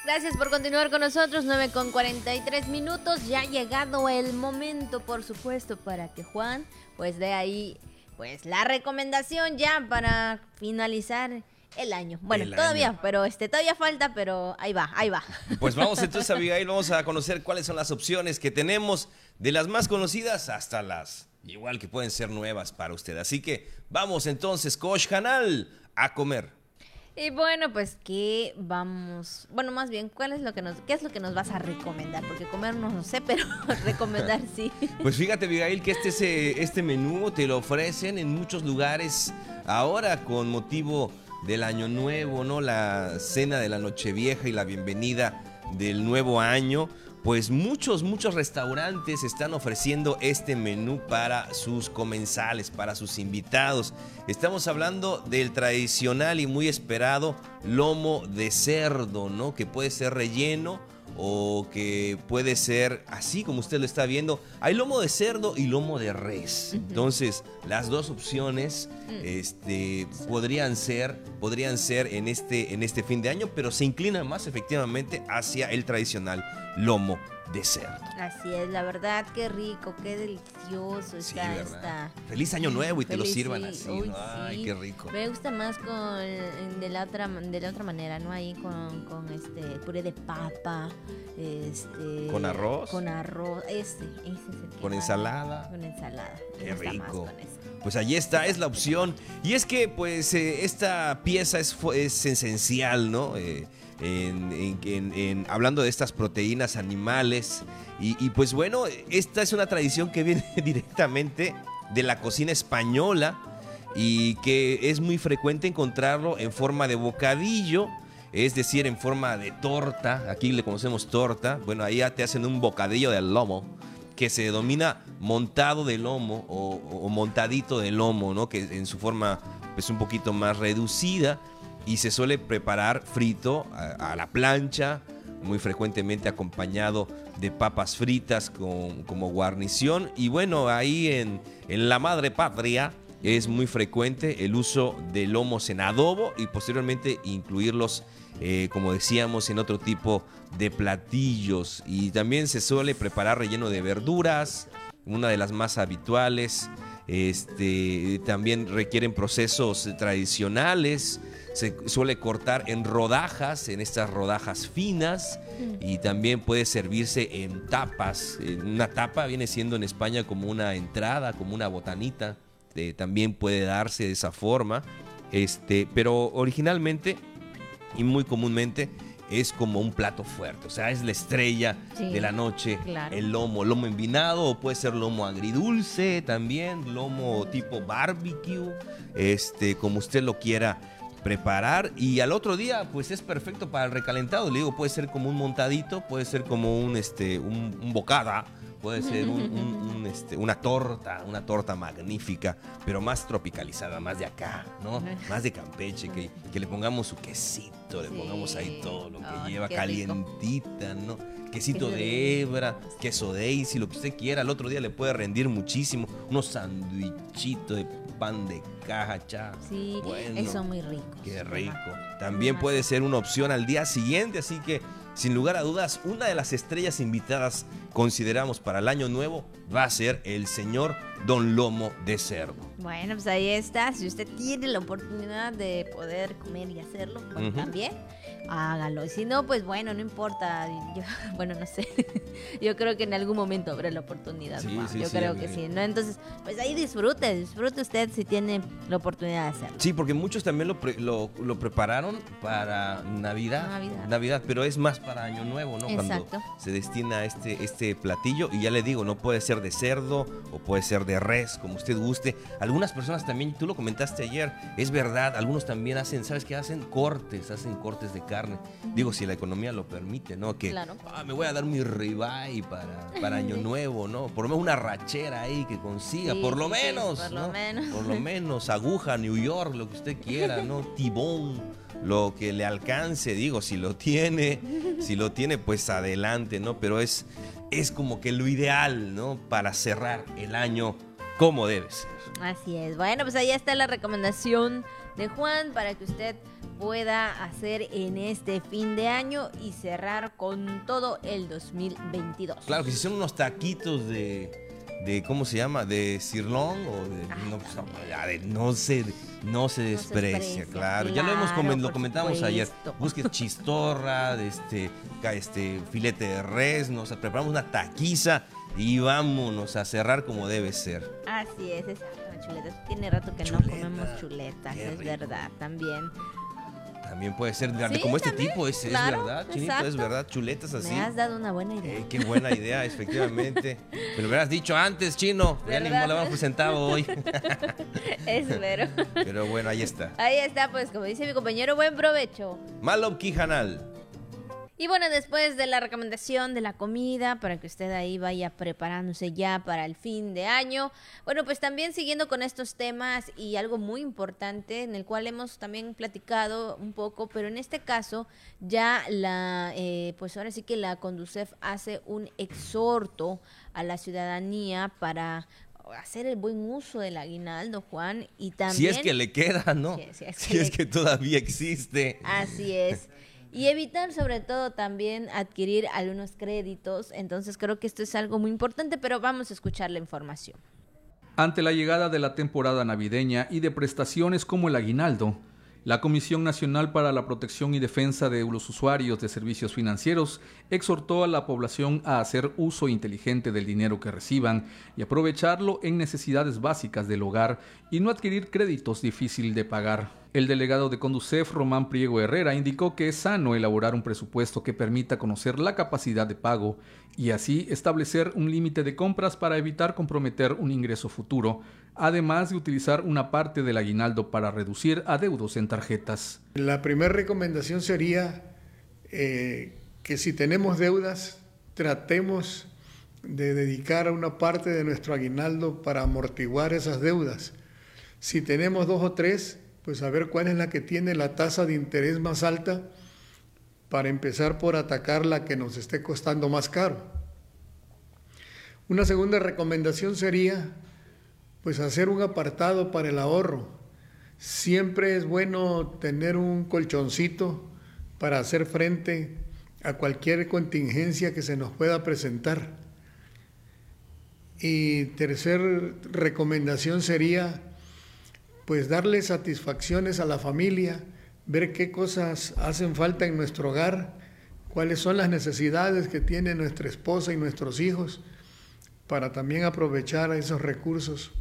Gracias por continuar con nosotros. 9 con 43 minutos. Ya ha llegado el momento, por supuesto, para que Juan pues dé ahí pues la recomendación ya para finalizar el año. Bueno, todavía, pero este todavía falta, pero ahí va, ahí va. Pues vamos entonces, Abigail, vamos a conocer cuáles son las opciones que tenemos de las más conocidas hasta las igual que pueden ser nuevas para usted. Así que vamos entonces, Coach Canal, a comer. Y bueno, pues qué vamos, bueno, más bien, ¿cuál es lo que nos qué es lo que nos vas a recomendar? Porque comer no, sé, pero recomendar sí. Pues fíjate, Abigail, que este este menú te lo ofrecen en muchos lugares ahora con motivo del año nuevo, ¿no? La cena de la Nochevieja y la bienvenida del nuevo año pues muchos, muchos restaurantes están ofreciendo este menú para sus comensales, para sus invitados. Estamos hablando del tradicional y muy esperado lomo de cerdo, ¿no? Que puede ser relleno o que puede ser así como usted lo está viendo. Hay lomo de cerdo y lomo de res. Entonces, las dos opciones mm. este, podrían ser, podrían ser en este, en este fin de año, pero se inclinan más efectivamente hacia el tradicional lomo de cerdo. Así es, la verdad, qué rico, qué delicioso Sí, está esta. Feliz año nuevo y te lo sirvan sí. así. Uy, ¿no? Ay, sí. qué rico. Me gusta más con de la otra de la otra manera, ¿no? Ahí con, con este puré de papa, este ¿Con arroz? Con arroz, ese, ese es el que ¿Con va. ensalada? Con ensalada. Qué rico. Pues allí está, es la opción. Y es que, pues, eh, esta pieza es, es esencial, ¿no? Eh, en- hablando de estas proteínas animales. Y, pues bueno, esta es una tradición que viene directamente de la cocina española y que es muy frecuente encontrarlo en forma de bocadillo. Es decir, en forma de torta. Aquí le conocemos torta. Bueno, ahí ya te hacen un bocadillo de lomo que se denomina montado de lomo o, montadito de lomo, ¿no? Que en su forma pues un poquito más reducida y se suele preparar frito a, la plancha, muy frecuentemente acompañado de papas fritas como guarnición y bueno, ahí en, en la madre patria es muy frecuente el uso de lomos en adobo y posteriormente incluirlos eh, como decíamos, en otro tipo de platillos. Y también se suele preparar relleno de verduras, una de las más habituales. Este, también requieren procesos tradicionales. Se suele cortar en rodajas, en estas rodajas finas. Y también puede servirse en tapas. En Una tapa viene siendo en España como una entrada, como una botanita. Eh, también puede darse de esa forma. Este, pero originalmente y muy comúnmente es como un plato fuerte, o sea, es la estrella Sí, de la noche, claro. el lomo, lomo envinado o puede ser lomo agridulce también, lomo tipo barbecue, este, como usted lo quiera preparar y al otro día pues es perfecto para el recalentado, le digo, puede ser como un montadito, puede ser como un este un, un bocada, puede ser un- un- un, este, una torta, una torta magnífica, pero más tropicalizada, más de acá, ¿no? Más de Campeche, que, que le pongamos su quesito, le Sí. pongamos ahí todo lo que lleva rico. calientita, ¿no? Quesito de hebra, queso Daisy, lo que usted quiera. Al otro día le puede rendir muchísimo. Unos sandwichitos de pan de caja, cha. Sí, Bueno, eso muy rico. Qué rico. También puede ser una opción al día siguiente, así que sin lugar a dudas, una de las estrellas invitadas consideramos para el año nuevo va a ser el señor Don Lomo de Cerdo. Bueno, pues ahí está. Si usted tiene la oportunidad de poder comer y hacerlo, pues también hágalo. Y si no, pues bueno, no importa. Yo, bueno, no sé. Yo creo que en algún momento habrá la oportunidad. Sí, Juan. sí, Yo sí, creo que sí. ¿no? Entonces, pues ahí disfrute. Disfrute usted si tiene la oportunidad de hacerlo. Sí, porque muchos también lo, pre- lo, lo prepararon para Navidad, Navidad. pero es más para Año Nuevo, ¿no? Exacto. Cuando se destina este, este platillo y ya le digo, no puede ser de cerdo o puede ser de res, como usted guste. Algunas personas también, tú lo comentaste ayer, es verdad, algunos también hacen, ¿sabes qué hacen? Cortes, hacen cortes de carne. Digo, si la economía lo permite, ¿no? Que Claro. ah, me voy a dar mi ribeye para, para Año Nuevo, ¿no? Por lo menos una rachera ahí que consiga, Sí, por lo sí, sí, menos, por lo ¿no? menos. Por lo menos, aguja, New York, lo que usted quiera, ¿no? Tibón, lo que le alcance, digo, si lo tiene, si lo tiene, pues adelante, ¿no? Pero es, es como que lo ideal, ¿no? Para cerrar el año como debe ser. Así es. Bueno, pues ahí está la recomendación de Juan para que usted pueda hacer en este fin de año y cerrar con todo el 2022. Claro que si son unos taquitos de, de ¿cómo se llama? De sirlón o de, no, pues, de- no se, no se desprecia, desprecia, claro. Ya lo hemos claro, comen- lo comentamos ayer. Busque chistorra, de este, este filete de res, nos preparamos una taquiza y vámonos a cerrar como debe ser. Así es, exacto, chuletas. Tiene rato que no comemos chuletas, qué es rico. verdad, también. También puede ser Sí, como este tipo, es, es verdad, Chinito, es verdad, chuletas así. Me has dado una buena idea. Eh, qué buena idea, efectivamente. Me lo hubieras dicho antes, chino. Ya ni le hemos presentado hoy. Espero. Pero bueno, ahí está. Ahí está, pues como dice mi compañero, buen provecho. Malop Kijanal. Y bueno, después de la recomendación de la comida, para que usted ahí vaya preparándose ya para el fin de año, bueno, pues también siguiendo con estos temas y algo muy importante en el cual hemos también platicado un poco, pero en este caso ya la, eh, pues ahora sí que la Conducef hace un exhorto a la ciudadanía para hacer el buen uso del aguinaldo, Juan, y también... Si es que le queda, ¿no? Si es que Si le- es que todavía existe. Así es. Y evitar sobre todo también adquirir algunos créditos. Entonces creo que esto es algo muy importante, pero vamos a escuchar la información. Ante la llegada de la temporada navideña y de prestaciones como el aguinaldo, la Comisión Nacional para la Protección y Defensa de los Usuarios de Servicios Financieros exhortó a la población a hacer uso inteligente del dinero que reciban y aprovecharlo en necesidades básicas del hogar y no adquirir créditos difíciles de pagar. El delegado de Conducef, Román Priego Herrera, indicó que es sano elaborar un presupuesto que permita conocer la capacidad de pago y así establecer un límite de compras para evitar comprometer un ingreso futuro, además de utilizar una parte del aguinaldo para reducir adeudos en tarjetas. La primera recomendación sería eh, que si tenemos deudas, tratemos de dedicar una parte de nuestro aguinaldo para amortiguar esas deudas. Si tenemos dos o tres, pues a ver cuál es la que tiene la tasa de interés más alta para empezar por atacar la que nos esté costando más caro. Una segunda recomendación sería pues hacer un apartado para el ahorro. Siempre es bueno tener un colchoncito para hacer frente a cualquier contingencia que se nos pueda presentar. Y tercer recomendación sería pues darle satisfacciones a la familia, ver qué cosas hacen falta en nuestro hogar, cuáles son las necesidades que tiene nuestra esposa y nuestros hijos, para también aprovechar esos recursos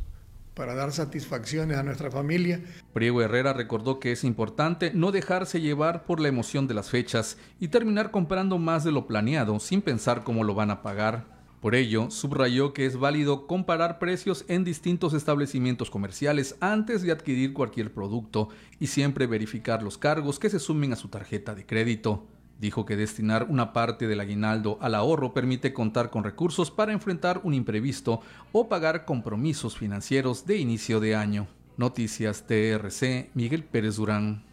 para dar satisfacciones a nuestra familia. Priego Herrera recordó que es importante no dejarse llevar por la emoción de las fechas y terminar comprando más de lo planeado sin pensar cómo lo van a pagar. Por ello, subrayó que es válido comparar precios en distintos establecimientos comerciales antes de adquirir cualquier producto y siempre verificar los cargos que se sumen a su tarjeta de crédito. Dijo que destinar una parte del aguinaldo al ahorro permite contar con recursos para enfrentar un imprevisto o pagar compromisos financieros de inicio de año. Noticias TRC, Miguel Pérez Durán.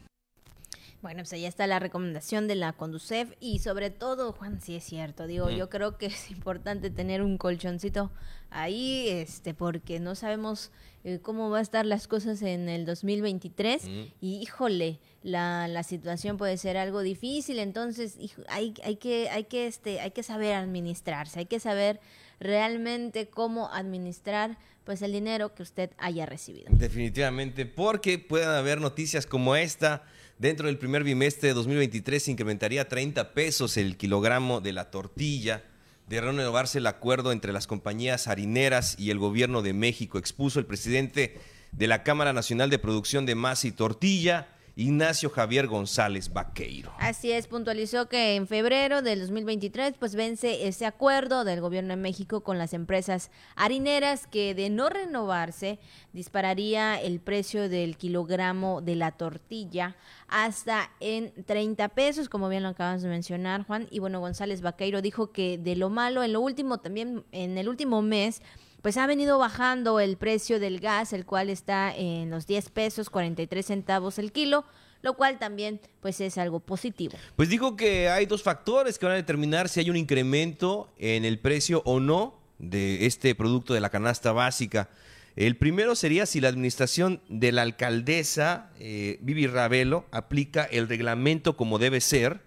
Bueno, pues ahí está la recomendación de la Conducef y sobre todo, Juan, sí es cierto, digo, yo creo que es importante tener un colchoncito ahí, este, porque no sabemos eh, cómo va a estar las cosas en el 2023 y híjole, la, la situación puede ser algo difícil, entonces hay, hay que, hay que, este, hay que saber administrarse, hay que saber realmente cómo administrar pues el dinero que usted haya recibido. Definitivamente, porque pueden haber noticias como esta Dentro del primer bimestre de 2023 se incrementaría 30 pesos el kilogramo de la tortilla. De renovarse el acuerdo entre las compañías harineras y el gobierno de México, expuso el presidente de la Cámara Nacional de Producción de Masa y Tortilla, Ignacio Javier González Vaqueiro. Así es, puntualizó que en febrero del 2023 pues vence ese acuerdo del gobierno de México con las empresas harineras que de no renovarse dispararía el precio del kilogramo de la tortilla hasta en 30 pesos, como bien lo acabas de mencionar, Juan. Y bueno, González Vaqueiro dijo que de lo malo, en lo último, también en el último mes, pues ha venido bajando el precio del gas, el cual está en los 10 pesos 43 centavos el kilo, lo cual también pues es algo positivo. Pues dijo que hay dos factores que van a determinar si hay un incremento en el precio o no de este producto de la canasta básica. El primero sería si la administración de la alcaldesa eh, Vivi Ravelo aplica el reglamento como debe ser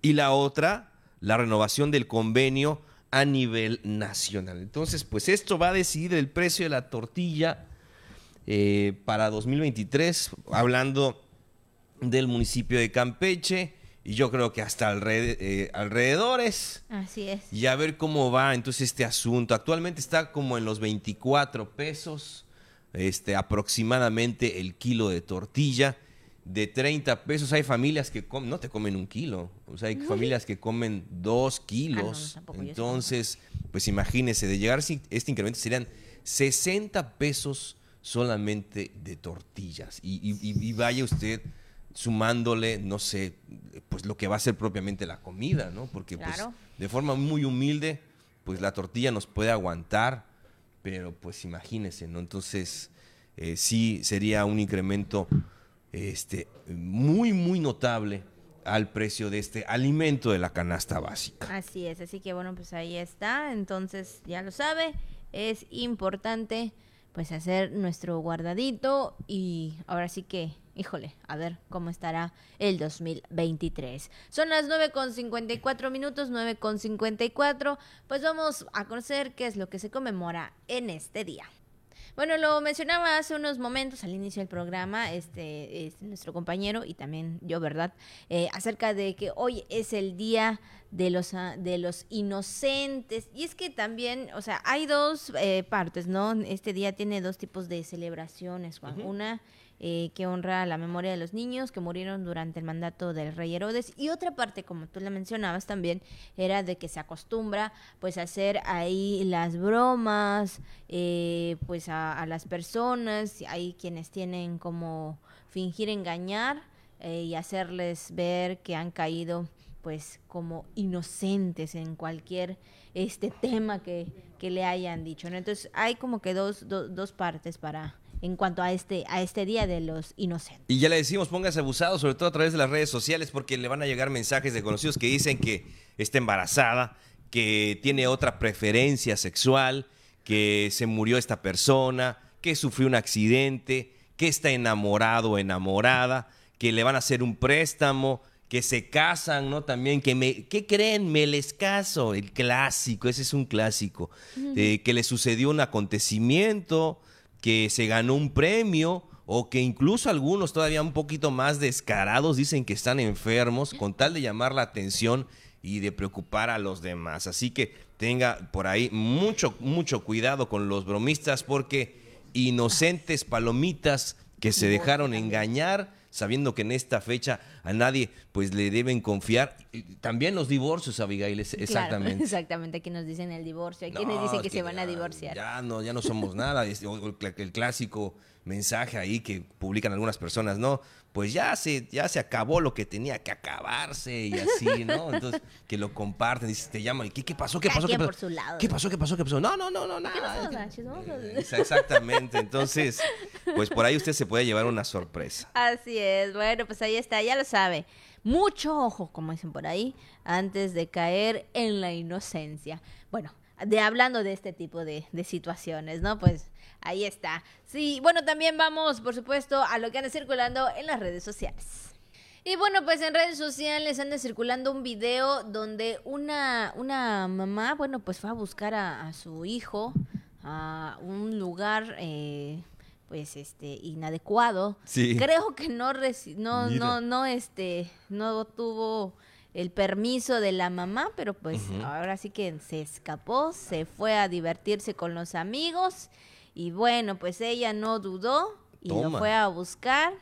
y la otra, la renovación del convenio a nivel nacional. Entonces, pues esto va a decidir el precio de la tortilla eh, para 2023, hablando del municipio de Campeche y yo creo que hasta eh, alrededores. Así es. Y a ver cómo va entonces este asunto. Actualmente está como en los 24 pesos, este, aproximadamente el kilo de tortilla de 30 pesos. Hay familias que no te comen un kilo. O sea, hay familias que comen dos kilos. Ah, Entonces, pues imagínese, de llegar este incremento serían 60 pesos solamente de tortillas. Y, vaya usted sumándole, no sé, pues lo que va a ser propiamente la comida, ¿no? Porque pues de forma muy humilde, pues la tortilla nos puede aguantar, pero pues imagínese, ¿no? Entonces, eh, sí sería un incremento este, muy, muy notable al precio de este alimento de la canasta básica. Así es, así que bueno, pues ahí está, entonces ya lo sabe, es importante pues hacer nuestro guardadito y ahora sí que híjole, a ver cómo estará el 2023. Son las 9 con 54 minutos, 9 con 54. Pues vamos a conocer qué es lo que se conmemora en este día. Bueno, lo mencionaba hace unos momentos al inicio del programa, este es nuestro compañero y también yo, ¿verdad? Eh, acerca de que hoy es el día de los ah, de los inocentes y es que también, o sea, hay dos eh, partes, ¿no? Este día tiene dos tipos de celebraciones, Juan. Una eh, que honra la memoria de los niños que murieron durante el mandato del rey Herodes. Y otra parte, como tú la mencionabas también, era de que se acostumbra pues a hacer ahí las bromas, eh, pues a, las personas, hay quienes tienen como fingir engañar eh, y hacerles ver que han caído pues como inocentes en cualquier este tema que, que le hayan dicho. Entonces hay como que dos, do, dos partes para en cuanto a este, a este Día de los Inocentes. Y ya le decimos, póngase abusado, sobre todo a través de las redes sociales, porque le van a llegar mensajes de conocidos que dicen que está embarazada, que tiene otra preferencia sexual, que se murió esta persona, que sufrió un accidente, que está enamorado o enamorada, que le van a hacer un préstamo, que se casan, ¿no? También, que me, ¿qué creen? Me les caso, el clásico, ese es un clásico, eh, que le sucedió un acontecimiento, que se ganó un premio o que incluso algunos todavía un poquito más descarados dicen que están enfermos con tal de llamar la atención y de preocupar a los demás. Así que tenga por ahí mucho, mucho cuidado con los bromistas porque inocentes palomitas que se dejaron engañar sabiendo que en esta fecha a nadie pues le deben confiar. También los divorcios, Abigail, exactamente. Claro, exactamente, aquí nos dicen el divorcio, hay no, quienes dicen que, que, se van a divorciar. Ya no, ya no somos nada, el clásico mensaje ahí que publican algunas personas, ¿no? Pues ya se, ya se acabó lo que tenía que acabarse y así, ¿no? Entonces, que lo comparten, dices, te llaman, ¿y qué, qué pasó? ¿Qué pasó? ¿Qué pasó? ¿Qué pasó? ¿Qué pasó? ¿Qué pasó? No, no, no, no, nada. Exactamente. Entonces, pues por ahí usted se puede llevar una sorpresa. Así es. Bueno, pues ahí está, ya lo sabe. Mucho ojo, como dicen por ahí, antes de caer en la inocencia. Bueno, de hablando de este tipo de, de situaciones, ¿no? Pues Ahí está. Sí, bueno, también vamos, por supuesto, a lo que anda circulando en las redes sociales. Y bueno, pues en redes sociales anda circulando un video donde una, una mamá, bueno, pues fue a buscar a, a su hijo a un lugar, eh, pues, este, inadecuado. Sí. Creo que no, no, no, no, este, no tuvo el permiso de la mamá, pero pues uh -huh. ahora sí que se escapó, se fue a divertirse con los amigos y bueno, pues ella no dudó y Toma. lo fue a buscar.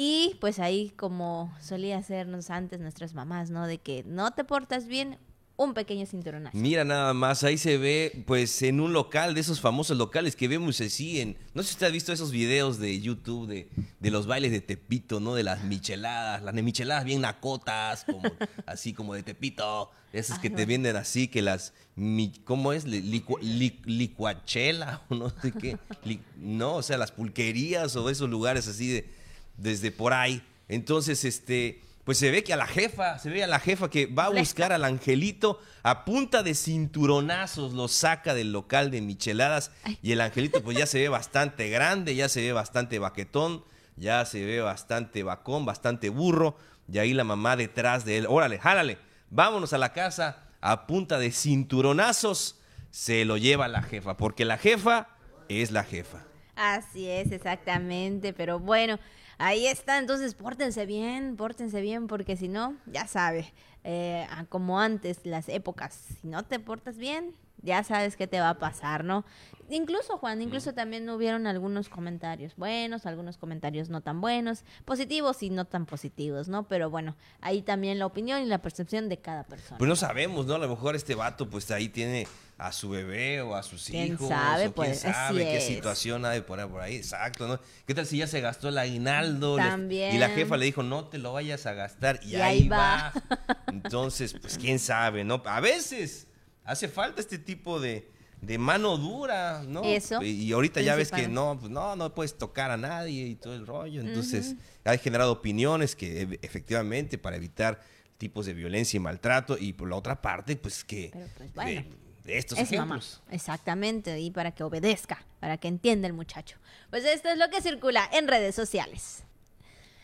Y pues ahí, como solía hacernos antes nuestras mamás, ¿no? De que no te portas bien, un pequeño cinturonazo. Mira nada más, ahí se ve pues en un local de esos famosos locales que vemos así en... No sé si usted ha visto esos videos de YouTube de, de los bailes de Tepito, ¿no? De las micheladas, las de micheladas bien nacotas, como, así como de Tepito. Esas que te venden así, que las... Mi, ¿Cómo es? Licu, li, licuachela o no sé qué. Li, no, o sea, las pulquerías o esos lugares así de... Desde por ahí. Entonces, este pues se ve que a la jefa, se ve a la jefa que va a buscar al angelito a punta de cinturonazos, lo saca del local de micheladas y el angelito pues ya se ve bastante grande, ya se ve bastante baquetón, ya se ve bastante bacón, bastante burro y ahí la mamá detrás de él, órale, jálale, vámonos a la casa a punta de cinturonazos, se lo lleva la jefa, porque la jefa es la jefa. Así es, exactamente, pero bueno, ahí está, entonces pórtense bien, pórtense bien, porque si no, ya sabe, eh, como antes, las épocas, si no te portas bien, ya sabes qué te va a pasar, ¿no? Incluso, Juan, incluso también hubieron algunos comentarios buenos, algunos comentarios no tan buenos, positivos y no tan positivos, ¿no? Pero bueno, ahí también la opinión y la percepción de cada persona. Pues no sabemos, ¿no? A lo mejor este vato, pues ahí tiene a su bebé o a sus ¿Quién hijos. Sabe, o pues, quién sabe qué es. situación hay por ahí, por ahí, exacto, ¿no? ¿Qué tal si ya se gastó el aguinaldo? También. y la jefa le dijo, no te lo vayas a gastar, y, Y ahí, ahí va. va. Entonces, pues quién sabe, ¿no? A veces hace falta este tipo de, de mano dura, ¿no? Eso, Y, ahorita ya ves que no, pues no, no puedes tocar a nadie y todo el rollo. Entonces, ha generado opiniones que e- efectivamente para evitar tipos de violencia y maltrato y por la otra parte, pues que Pero, pues, bueno. de, de estos es mamá, ejemplos. exactamente, y para que obedezca, para que entienda el muchacho. Pues esto es lo que circula en redes sociales.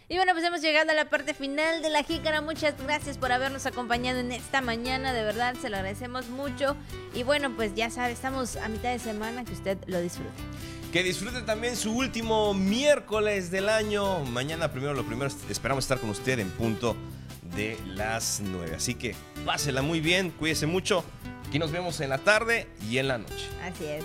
Y bueno, pues hemos llegado a la parte final de la jícara. Muchas gracias por habernos acompañado en esta mañana. De verdad, se lo agradecemos mucho. Y bueno, pues ya sabe, estamos a mitad de semana. Que usted lo disfrute. Que disfrute también su último miércoles del año. Mañana, primero lo primero, esperamos estar con usted en punto de las 9. Así que pásela muy bien, cuídese mucho. Aquí nos vemos en la tarde y en la noche. Así es.